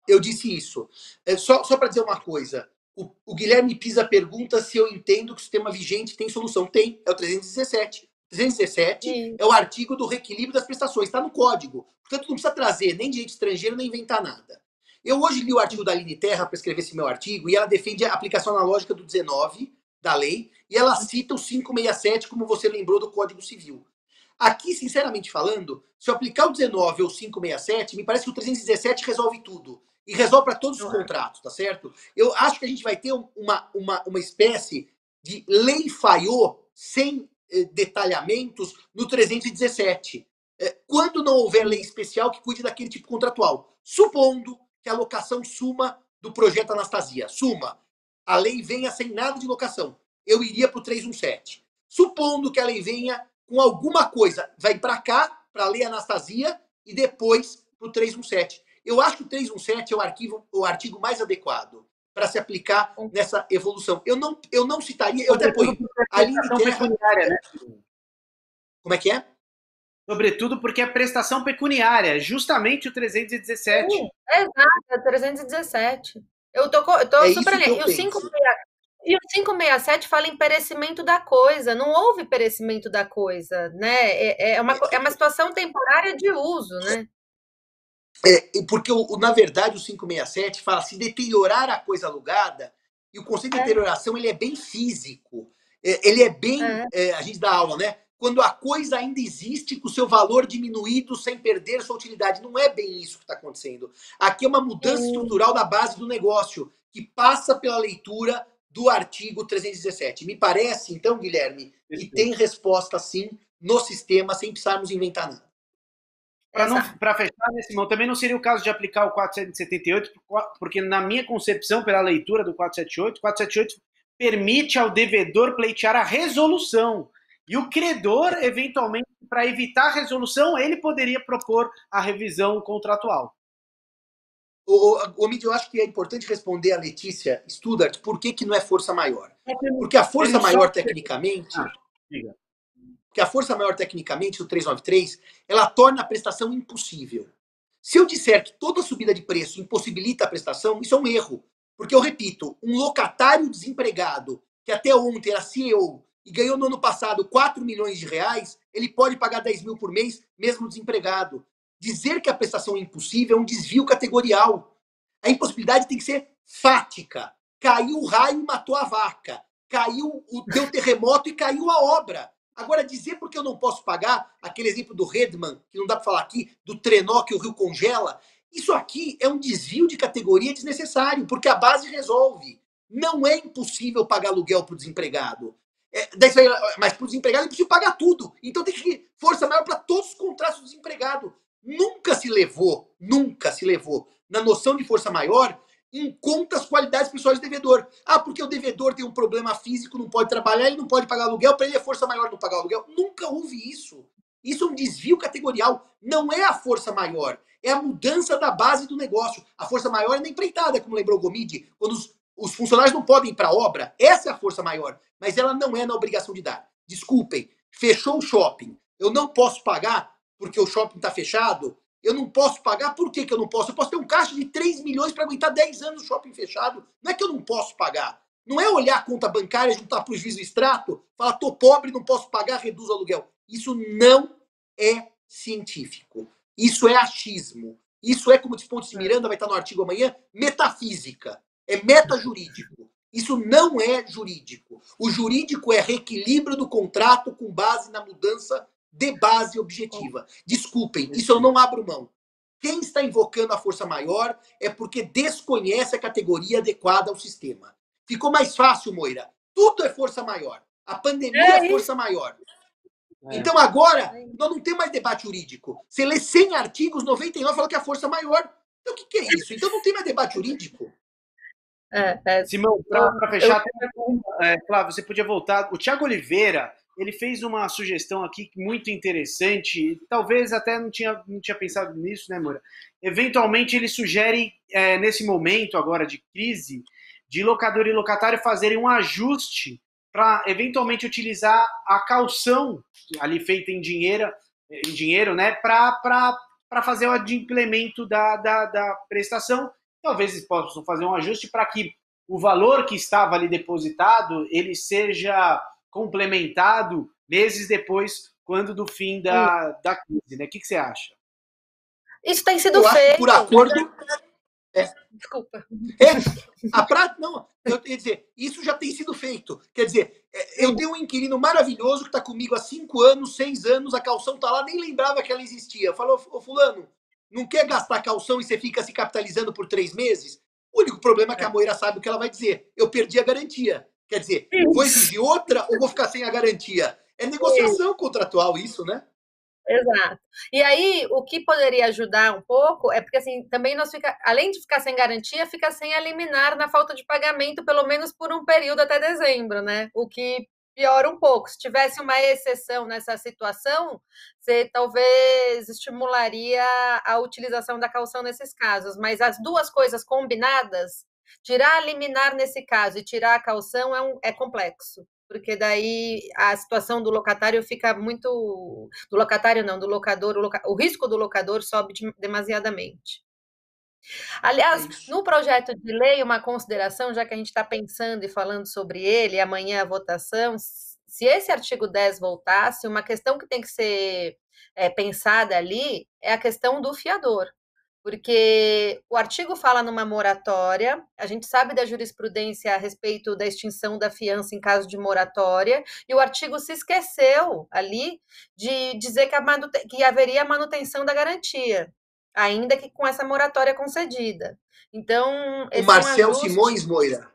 eu disse isso. É, só só para dizer uma coisa. O, o Guilherme Pisa pergunta se eu entendo que o sistema vigente tem solução. Tem, é o 317. 317 Sim. é o artigo do reequilíbrio das prestações, está no código. Portanto, não precisa trazer nem direito estrangeiro, nem inventar nada. Eu hoje li o artigo da Aline Terra para escrever esse meu artigo e ela defende a aplicação analógica do 19 da lei e ela cita o 567, como você lembrou, do Código Civil. Aqui, sinceramente falando, se eu aplicar o 19 ou o 567, me parece que o 317 resolve tudo. E resolve para todos os é. contratos, tá certo? Eu acho que a gente vai ter um- uma, uma, uma espécie de lei falhou sem eh, detalhamentos no 317. Eh, quando não houver lei especial que cuide daquele tipo contratual. Supondo que a locação suma do projeto Anastasia. Suma. A lei venha sem nada de locação. Eu iria para o 317. Supondo que a lei venha com alguma coisa, vai para cá, para a lei Anastasia, e depois para o 317. Eu acho que o 317 é o, arquivo, o artigo mais adequado para se aplicar nessa evolução. Eu não, eu não citaria, eu até ponho. A linha prestação de terra- pecuniária, né? Como é que é? Sobretudo porque é prestação pecuniária, justamente o 317. Sim, Exato, é 317. Eu tô, eu tô É super alinhada. E o penso. 567 e o 567 fala em perecimento da coisa. Não houve perecimento da coisa, né? É, é, uma, co- é uma situação temporária de uso, né? É, e porque, o, o- na verdade, o 567 fala se deteriorar a coisa alugada, e o conceito de É. deterioração ele é bem físico. É, ele é bem. É. é, a gente dá aula, né? Quando a coisa ainda existe com seu valor diminuído sem perder sua utilidade. Não é bem isso que está acontecendo. Aqui é uma mudança Sim. estrutural da base do negócio, que passa pela leitura do artigo 317. Me parece, então, Guilherme, que tem resposta sim no sistema, sem precisarmos inventar nada. Para não Exato. para fechar nesse mão, também não seria o caso de aplicar o 478, porque na minha concepção, pela leitura do 478, o 478 permite ao devedor pleitear a resolução. E o credor, eventualmente, para evitar a resolução, ele poderia propor a revisão contratual. O, o, Omid, eu acho que é importante responder a Letícia Studart por que, que não é força maior. Porque a força maior, tecnicamente, Ah. Porque a força maior, tecnicamente, do 393, ela torna a prestação impossível. Se eu disser que toda subida de preço impossibilita a prestação, isso é um erro. Porque eu repito, um locatário desempregado, que até ontem era CEO e ganhou no ano passado 4 milhões de reais, ele pode pagar 10 mil por mês, mesmo desempregado. Dizer que a prestação é impossível é um desvio categorial. A impossibilidade tem que ser fática. Caiu o raio e matou a vaca. Caiu o terremoto e caiu a obra. Agora, dizer porque eu não posso pagar, aquele exemplo do Redman, que não dá para falar aqui, do trenó que o rio congela, isso aqui é um desvio de categoria desnecessário, porque a base resolve. Não é impossível pagar aluguel para o desempregado. É, mas para o desempregado é impossível pagar tudo. Então tem que força maior para todos os contratos do desempregado. Nunca se levou, nunca se levou na noção de força maior em conta as qualidades pessoais do devedor. Ah, porque o devedor tem um problema físico, não pode trabalhar, ele não pode pagar aluguel, para ele é força maior não pagar aluguel. Nunca houve isso. Isso é um desvio categorial. Não é a força maior, é a mudança da base do negócio. A força maior é na empreitada, como lembrou o Gomide, quando os, os funcionários não podem ir para a obra. Essa é a força maior, mas ela não é na obrigação de dar. Desculpem, fechou o shopping. Eu não posso pagar porque o shopping está fechado. Eu não posso pagar, por que, que eu não posso? Eu posso ter um caixa de 3 milhões para aguentar 10 anos o shopping fechado. Não é que eu não posso pagar. Não é olhar a conta bancária, juntar para o juízo extrato, falar, tô pobre, não posso pagar, reduz o aluguel. Isso não é científico. Isso é achismo. Isso é, como diz Pontes Miranda, vai estar no artigo amanhã, metafísica. É metajurídico. Isso não é jurídico. O jurídico é reequilíbrio do contrato com base na mudança de base objetiva. Desculpem, isso eu não abro mão. Quem está invocando a força maior é porque desconhece a categoria adequada ao sistema. Ficou mais fácil, Moira. Tudo é força maior. A pandemia é, É força maior. É. Então agora, nós não temos mais debate jurídico. Você lê 100 artigos, 99 fala que é a força maior. Então o que, que é isso? Então não tem mais debate jurídico. É, é, Simão, para fechar, até é, Flávio, você podia voltar. O Tiago Oliveira, ele fez uma sugestão aqui muito interessante, talvez até não tinha, não tinha pensado nisso, né, Moura? Eventualmente ele sugere, é, nesse momento agora de crise, de locador e locatário fazerem um ajuste para eventualmente utilizar a calção ali feita em dinheiro, em dinheiro, né, para fazer o adimplemento da, da, da prestação. Talvez eles possam fazer um ajuste para que o valor que estava ali depositado ele seja complementado meses depois, quando do fim da, da crise. Né? O que, que você acha? Isso tem sido eu feito. por acordo. É. Desculpa. É, a pra... Não, eu ia dizer, isso já tem sido feito. Quer dizer, é, eu tenho um inquilino maravilhoso que está comigo há cinco anos, seis anos, a calção está lá, nem lembrava que ela existia. Falou, ô fulano, não quer gastar calção e você fica se capitalizando por três meses? O único problema é que a Moira sabe o que ela vai dizer. Eu perdi a garantia. Quer dizer, vou exigir outra ou vou ficar sem a garantia? É negociação contratual isso, né? Exato. E aí, o que poderia ajudar um pouco é porque, assim, também nós fica, além de ficar sem garantia, fica sem eliminar na falta de pagamento, pelo menos por um período até dezembro, né? O que piora um pouco. Se tivesse uma exceção nessa situação, você talvez estimularia a utilização da calção nesses casos. Mas as duas coisas combinadas, tirar a liminar nesse caso e tirar a calção é, um, é complexo porque daí a situação do locatário fica muito. Do locatário não, do locador, o, loca, o risco do locador sobe demasiadamente. Aliás, é no projeto de lei, uma consideração, já que a gente está pensando e falando sobre ele, amanhã a votação, se esse artigo 10 voltasse, uma questão que tem que ser é, pensada ali é a questão do fiador porque o artigo fala numa moratória, a gente sabe da jurisprudência a respeito da extinção da fiança em caso de moratória, e o artigo se esqueceu ali de dizer que, que haveria manutenção da garantia, ainda que com essa moratória concedida. Então. O Marcel é um ajuste... Simões Moira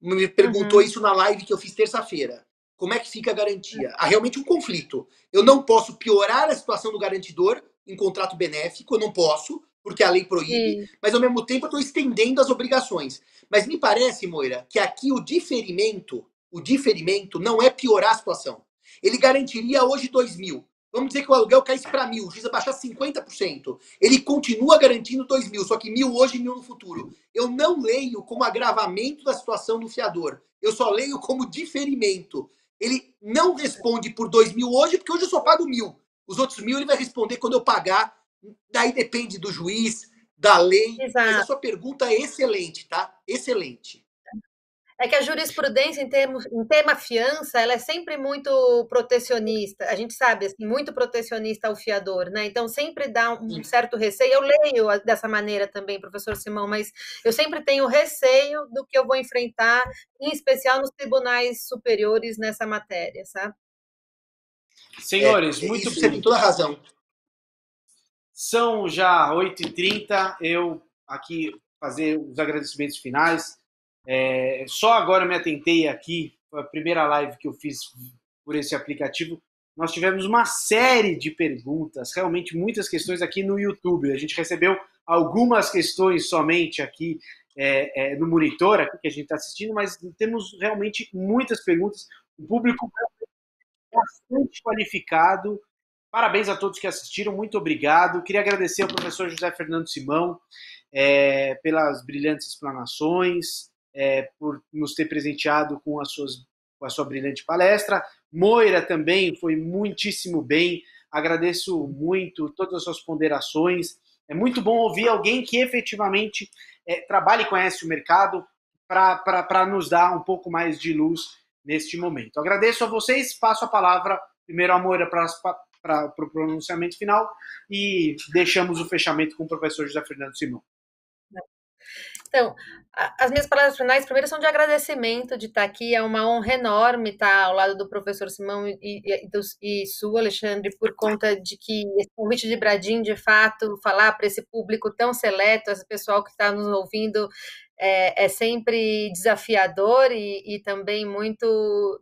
me perguntou uhum. isso na live que eu fiz terça-feira. Como é que fica a garantia? Há realmente um conflito. Eu não posso piorar a situação do garantidor em contrato benéfico, eu não posso, porque a lei proíbe, Sim. mas ao mesmo tempo eu estou estendendo as obrigações. Mas me parece, Moira, que aqui o diferimento, o diferimento não é piorar a situação. Ele garantiria hoje 2 mil. Vamos dizer que o aluguel caísse para mil, o juiz abaixar 50%. Ele continua garantindo 2 mil, só que mil hoje e mil no futuro. Eu não leio como agravamento da situação do fiador. Eu só leio como diferimento. Ele não responde por 2 mil hoje, porque hoje eu só pago mil. Os outros mil ele vai responder quando eu pagar Daí depende do juiz, da lei. Exato. Mas a sua pergunta é excelente, tá? Excelente. É que a jurisprudência em, termos, em tema fiança, ela é sempre muito protecionista. A gente sabe, assim, muito protecionista ao fiador, né? Então sempre dá um certo receio. Eu leio dessa maneira também, professor Simão, mas eu sempre tenho receio do que eu vou enfrentar, em especial nos tribunais superiores nessa matéria, sabe? Senhores, é, muito isso, Você tem toda a razão. São já 8h30, eu aqui fazer os agradecimentos finais. É, só agora me atentei aqui, a primeira live que eu fiz por esse aplicativo. Nós tivemos uma série de perguntas, realmente muitas questões aqui no YouTube. A gente recebeu algumas questões somente aqui é, é, no monitor, aqui que a gente está assistindo, mas temos realmente muitas perguntas. O público bastante qualificado Parabéns a todos que assistiram, muito obrigado. Queria agradecer ao professor José Fernando Simão é, pelas brilhantes explanações, é, por nos ter presenteado com, as suas, com a sua brilhante palestra. Moira também foi muitíssimo bem. Agradeço muito todas as suas ponderações. É muito bom ouvir alguém que efetivamente é, trabalha e conhece o mercado para nos dar um pouco mais de luz neste momento. Agradeço a vocês, passo a palavra primeiro a Moira para para o pro pronunciamento final e deixamos o fechamento com o professor José Fernando Simão. Então, as minhas palavras finais, primeiro, são de agradecimento de estar aqui. É uma honra enorme estar ao lado do professor Simão e, e, e sua, Alexandre, por conta de que esse convite de Bradim, de fato, falar para esse público tão seleto, esse pessoal que está nos ouvindo, é, é sempre desafiador e, e também muito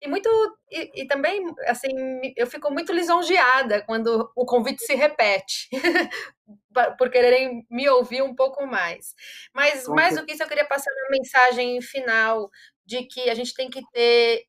e muito e, e, também assim eu fico muito lisonjeada quando o convite se repete por quererem me ouvir um pouco mais. Mas mais do que isso eu queria passar uma mensagem final de que a gente tem que ter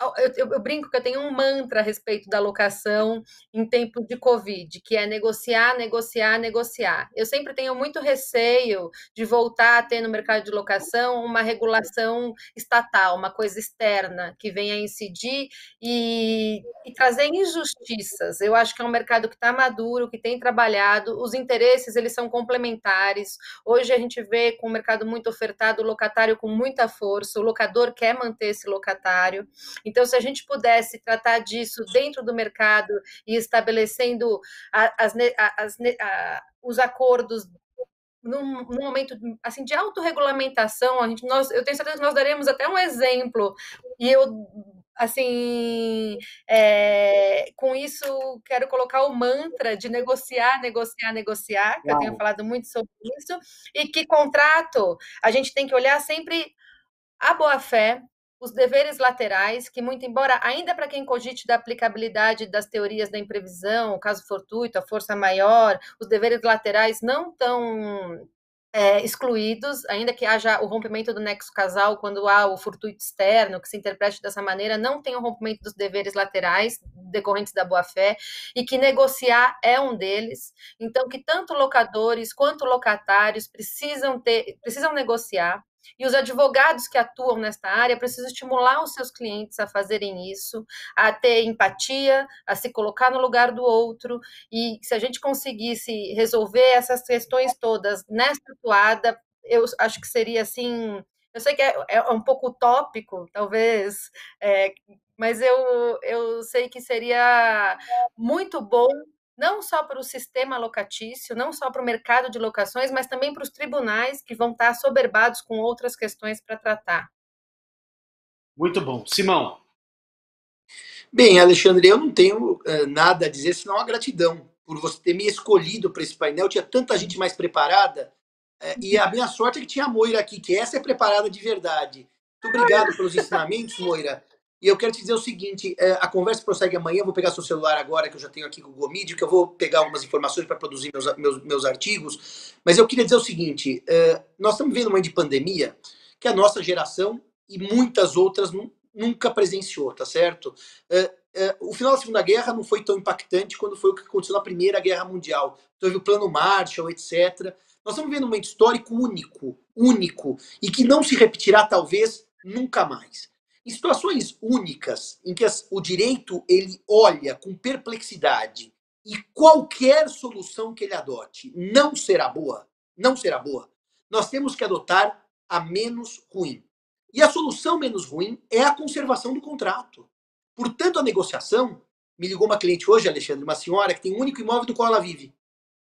eu, eu, eu, brinco que eu tenho um mantra a respeito da locação em tempos de Covid, que é negociar, negociar, negociar. Eu sempre tenho muito receio de voltar a ter no mercado de locação uma regulação estatal, uma coisa externa que venha incidir e, e trazer injustiças. Eu acho que é um mercado que está maduro, que tem trabalhado, os interesses eles são complementares. Hoje a gente vê com o mercado muito ofertado, o locatário com muita força, o locador quer manter esse locatário. Então, se a gente pudesse tratar disso dentro do mercado e estabelecendo as, as, as, os acordos num, num, momento assim de autorregulamentação, a gente, nós, eu tenho certeza que nós daremos até um exemplo. E eu assim, é, com isso quero colocar o mantra de negociar, negociar, negociar, que Uau. eu tenho falado muito sobre isso, e que contrato a gente tem que olhar sempre a boa fé, os deveres laterais, que muito embora, ainda para quem cogite da aplicabilidade das teorias da imprevisão, o caso fortuito, a força maior, os deveres laterais não estão é, excluídos, ainda que haja o rompimento do nexo casal, quando há o fortuito externo, que se interprete dessa maneira, não tem o rompimento dos deveres laterais decorrentes da boa-fé, e que negociar é um deles. Então, que tanto locadores quanto locatários precisam ter, precisam negociar, e os advogados que atuam nesta área precisam estimular os seus clientes a fazerem isso, a ter empatia, a se colocar no lugar do outro. E se a gente conseguisse resolver essas questões todas nesta atuada, eu acho que seria assim. Eu sei que é, é um pouco utópico, talvez, é, mas eu, eu sei que seria muito bom não só para o sistema locatício, não só para o mercado de locações, mas também para os tribunais que vão estar soberbados com outras questões para tratar. Muito bom. Simão. Bem, Alexandre, eu não tenho uh, nada a dizer senão a gratidão por você ter me escolhido para esse painel. Tinha tanta gente mais preparada. Uh, e a minha sorte é que tinha a Moira aqui, que essa é preparada de verdade. Muito obrigado pelos ensinamentos, Moira. E eu quero te dizer o seguinte: é, a conversa prossegue amanhã. Eu vou pegar seu celular agora, que eu já tenho aqui com o Gomid, que eu vou pegar algumas informações para produzir meus, meus, meus artigos. Mas eu queria dizer o seguinte: é, nós estamos vivendo uma de pandemia que a nossa geração e muitas outras nunca presenciou, tá certo? É, o final da Segunda Guerra não foi tão impactante quando foi o que aconteceu na Primeira Guerra Mundial. Teve o Plano Marshall, etc. Nós estamos vivendo um momento histórico único, único, e que não se repetirá, talvez, nunca mais. Em situações únicas, em que as, o direito ele olha com perplexidade e qualquer solução que ele adote não será boa, não será boa, nós temos que adotar a menos ruim. E a solução menos ruim é a conservação do contrato. Portanto, a negociação, me ligou uma cliente hoje, Alexandre, uma senhora que tem um único imóvel do qual ela vive.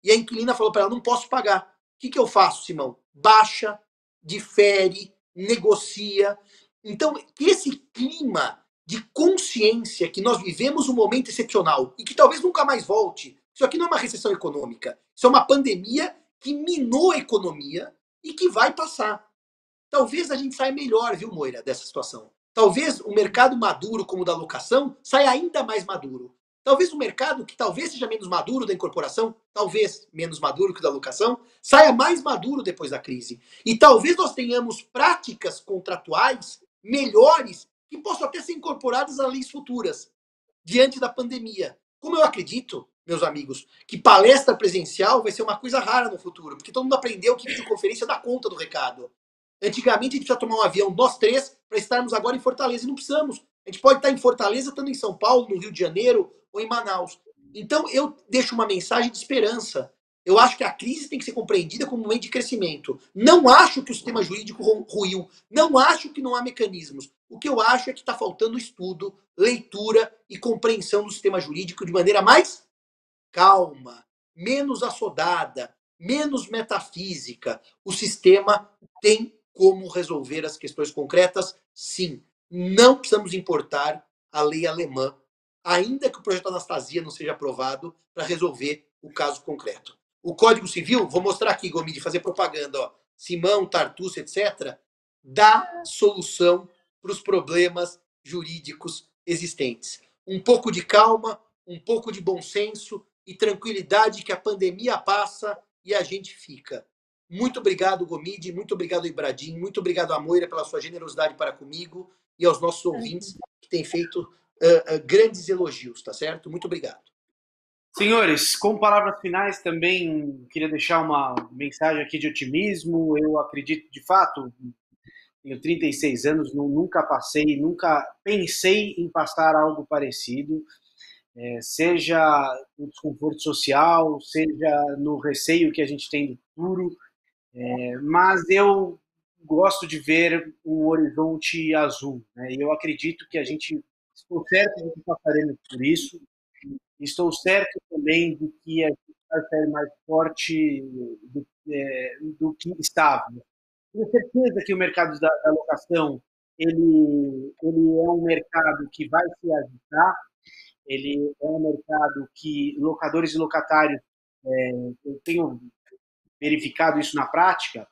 E a inquilina falou para ela: não posso pagar. O que, que eu faço, Simão? Baixa, difere, negocia. Então, esse clima de consciência que nós vivemos um momento excepcional e que talvez nunca mais volte. Isso aqui não é uma recessão econômica. Isso é uma pandemia que minou a economia e que vai passar. Talvez a gente saia melhor, viu, Moira, dessa situação. Talvez o mercado maduro, como o da locação, saia ainda mais maduro. Talvez o mercado que talvez seja menos maduro da incorporação, talvez menos maduro que o da locação, saia mais maduro depois da crise. E talvez nós tenhamos práticas contratuais melhores que possam até ser incorporadas a leis futuras, diante da pandemia. Como eu acredito, meus amigos, que palestra presencial vai ser uma coisa rara no futuro, porque todo mundo aprendeu que videoconferência dá conta do recado. Antigamente a gente precisa tomar um avião, nós três, para estarmos agora em Fortaleza, e não precisamos. A gente pode estar em Fortaleza, estando em São Paulo, no Rio de Janeiro ou em Manaus. Então eu deixo uma mensagem de esperança eu acho que a crise tem que ser compreendida como um momento de crescimento. Não acho que o sistema jurídico ruiu. Não acho que não há mecanismos. O que eu acho é que está faltando estudo, leitura e compreensão do sistema jurídico de maneira mais calma, menos assodada, menos metafísica. O sistema tem como resolver as questões concretas? Sim. Não precisamos importar a lei alemã, ainda que o projeto Anastasia não seja aprovado, para resolver o caso concreto. O Código Civil, vou mostrar aqui, Gomide, fazer propaganda, ó. Simão, Tartuce, etc., dá solução para os problemas jurídicos existentes. Um pouco de calma, um pouco de bom senso e tranquilidade que a pandemia passa e a gente fica. Muito obrigado, Gomide, muito obrigado, Ibradim, muito obrigado, Amoira, pela sua generosidade para comigo e aos nossos ouvintes que têm feito uh, uh, grandes elogios, tá certo? Muito obrigado. Senhores, com palavras finais também queria deixar uma mensagem aqui de otimismo. Eu acredito, de fato, tenho 36 anos, nunca passei, nunca pensei em passar algo parecido, é, seja no desconforto social, seja no receio que a gente tem do futuro, é, mas eu gosto de ver um horizonte azul. Né? E eu acredito que a gente, estou certo passaremos por isso, estou certo também de que a gente vai sair mais forte do, é, do que estava. Tenho certeza que o mercado da, da locação ele, ele é um mercado que vai se agitar, ele é um mercado que locadores e locatários, é, eu tenho verificado isso na prática,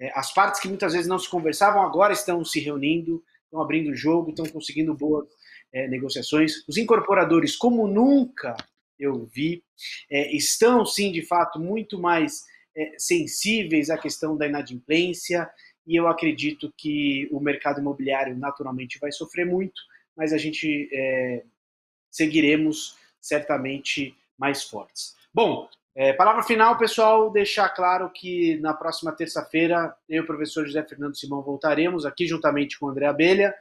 é, as partes que muitas vezes não se conversavam agora estão se reunindo, estão abrindo o jogo, estão conseguindo boas é, negociações. Os incorporadores, como nunca eu vi, é, estão sim, de fato, muito mais é, sensíveis à questão da inadimplência e eu acredito que o mercado imobiliário naturalmente vai sofrer muito, mas a gente é, seguiremos certamente mais fortes. Bom, é, palavra final, pessoal, deixar claro que na próxima terça-feira eu e o professor José Fernando Simão voltaremos aqui juntamente com o André Abelha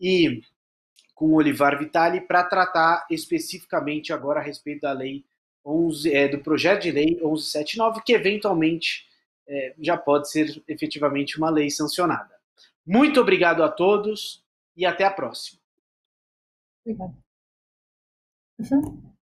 e com o Olivar Vitali para tratar especificamente agora a respeito da lei 11, é, do projeto de lei 1179, que eventualmente é, já pode ser efetivamente uma lei sancionada. Muito obrigado a todos e até a próxima. Obrigado. Uhum.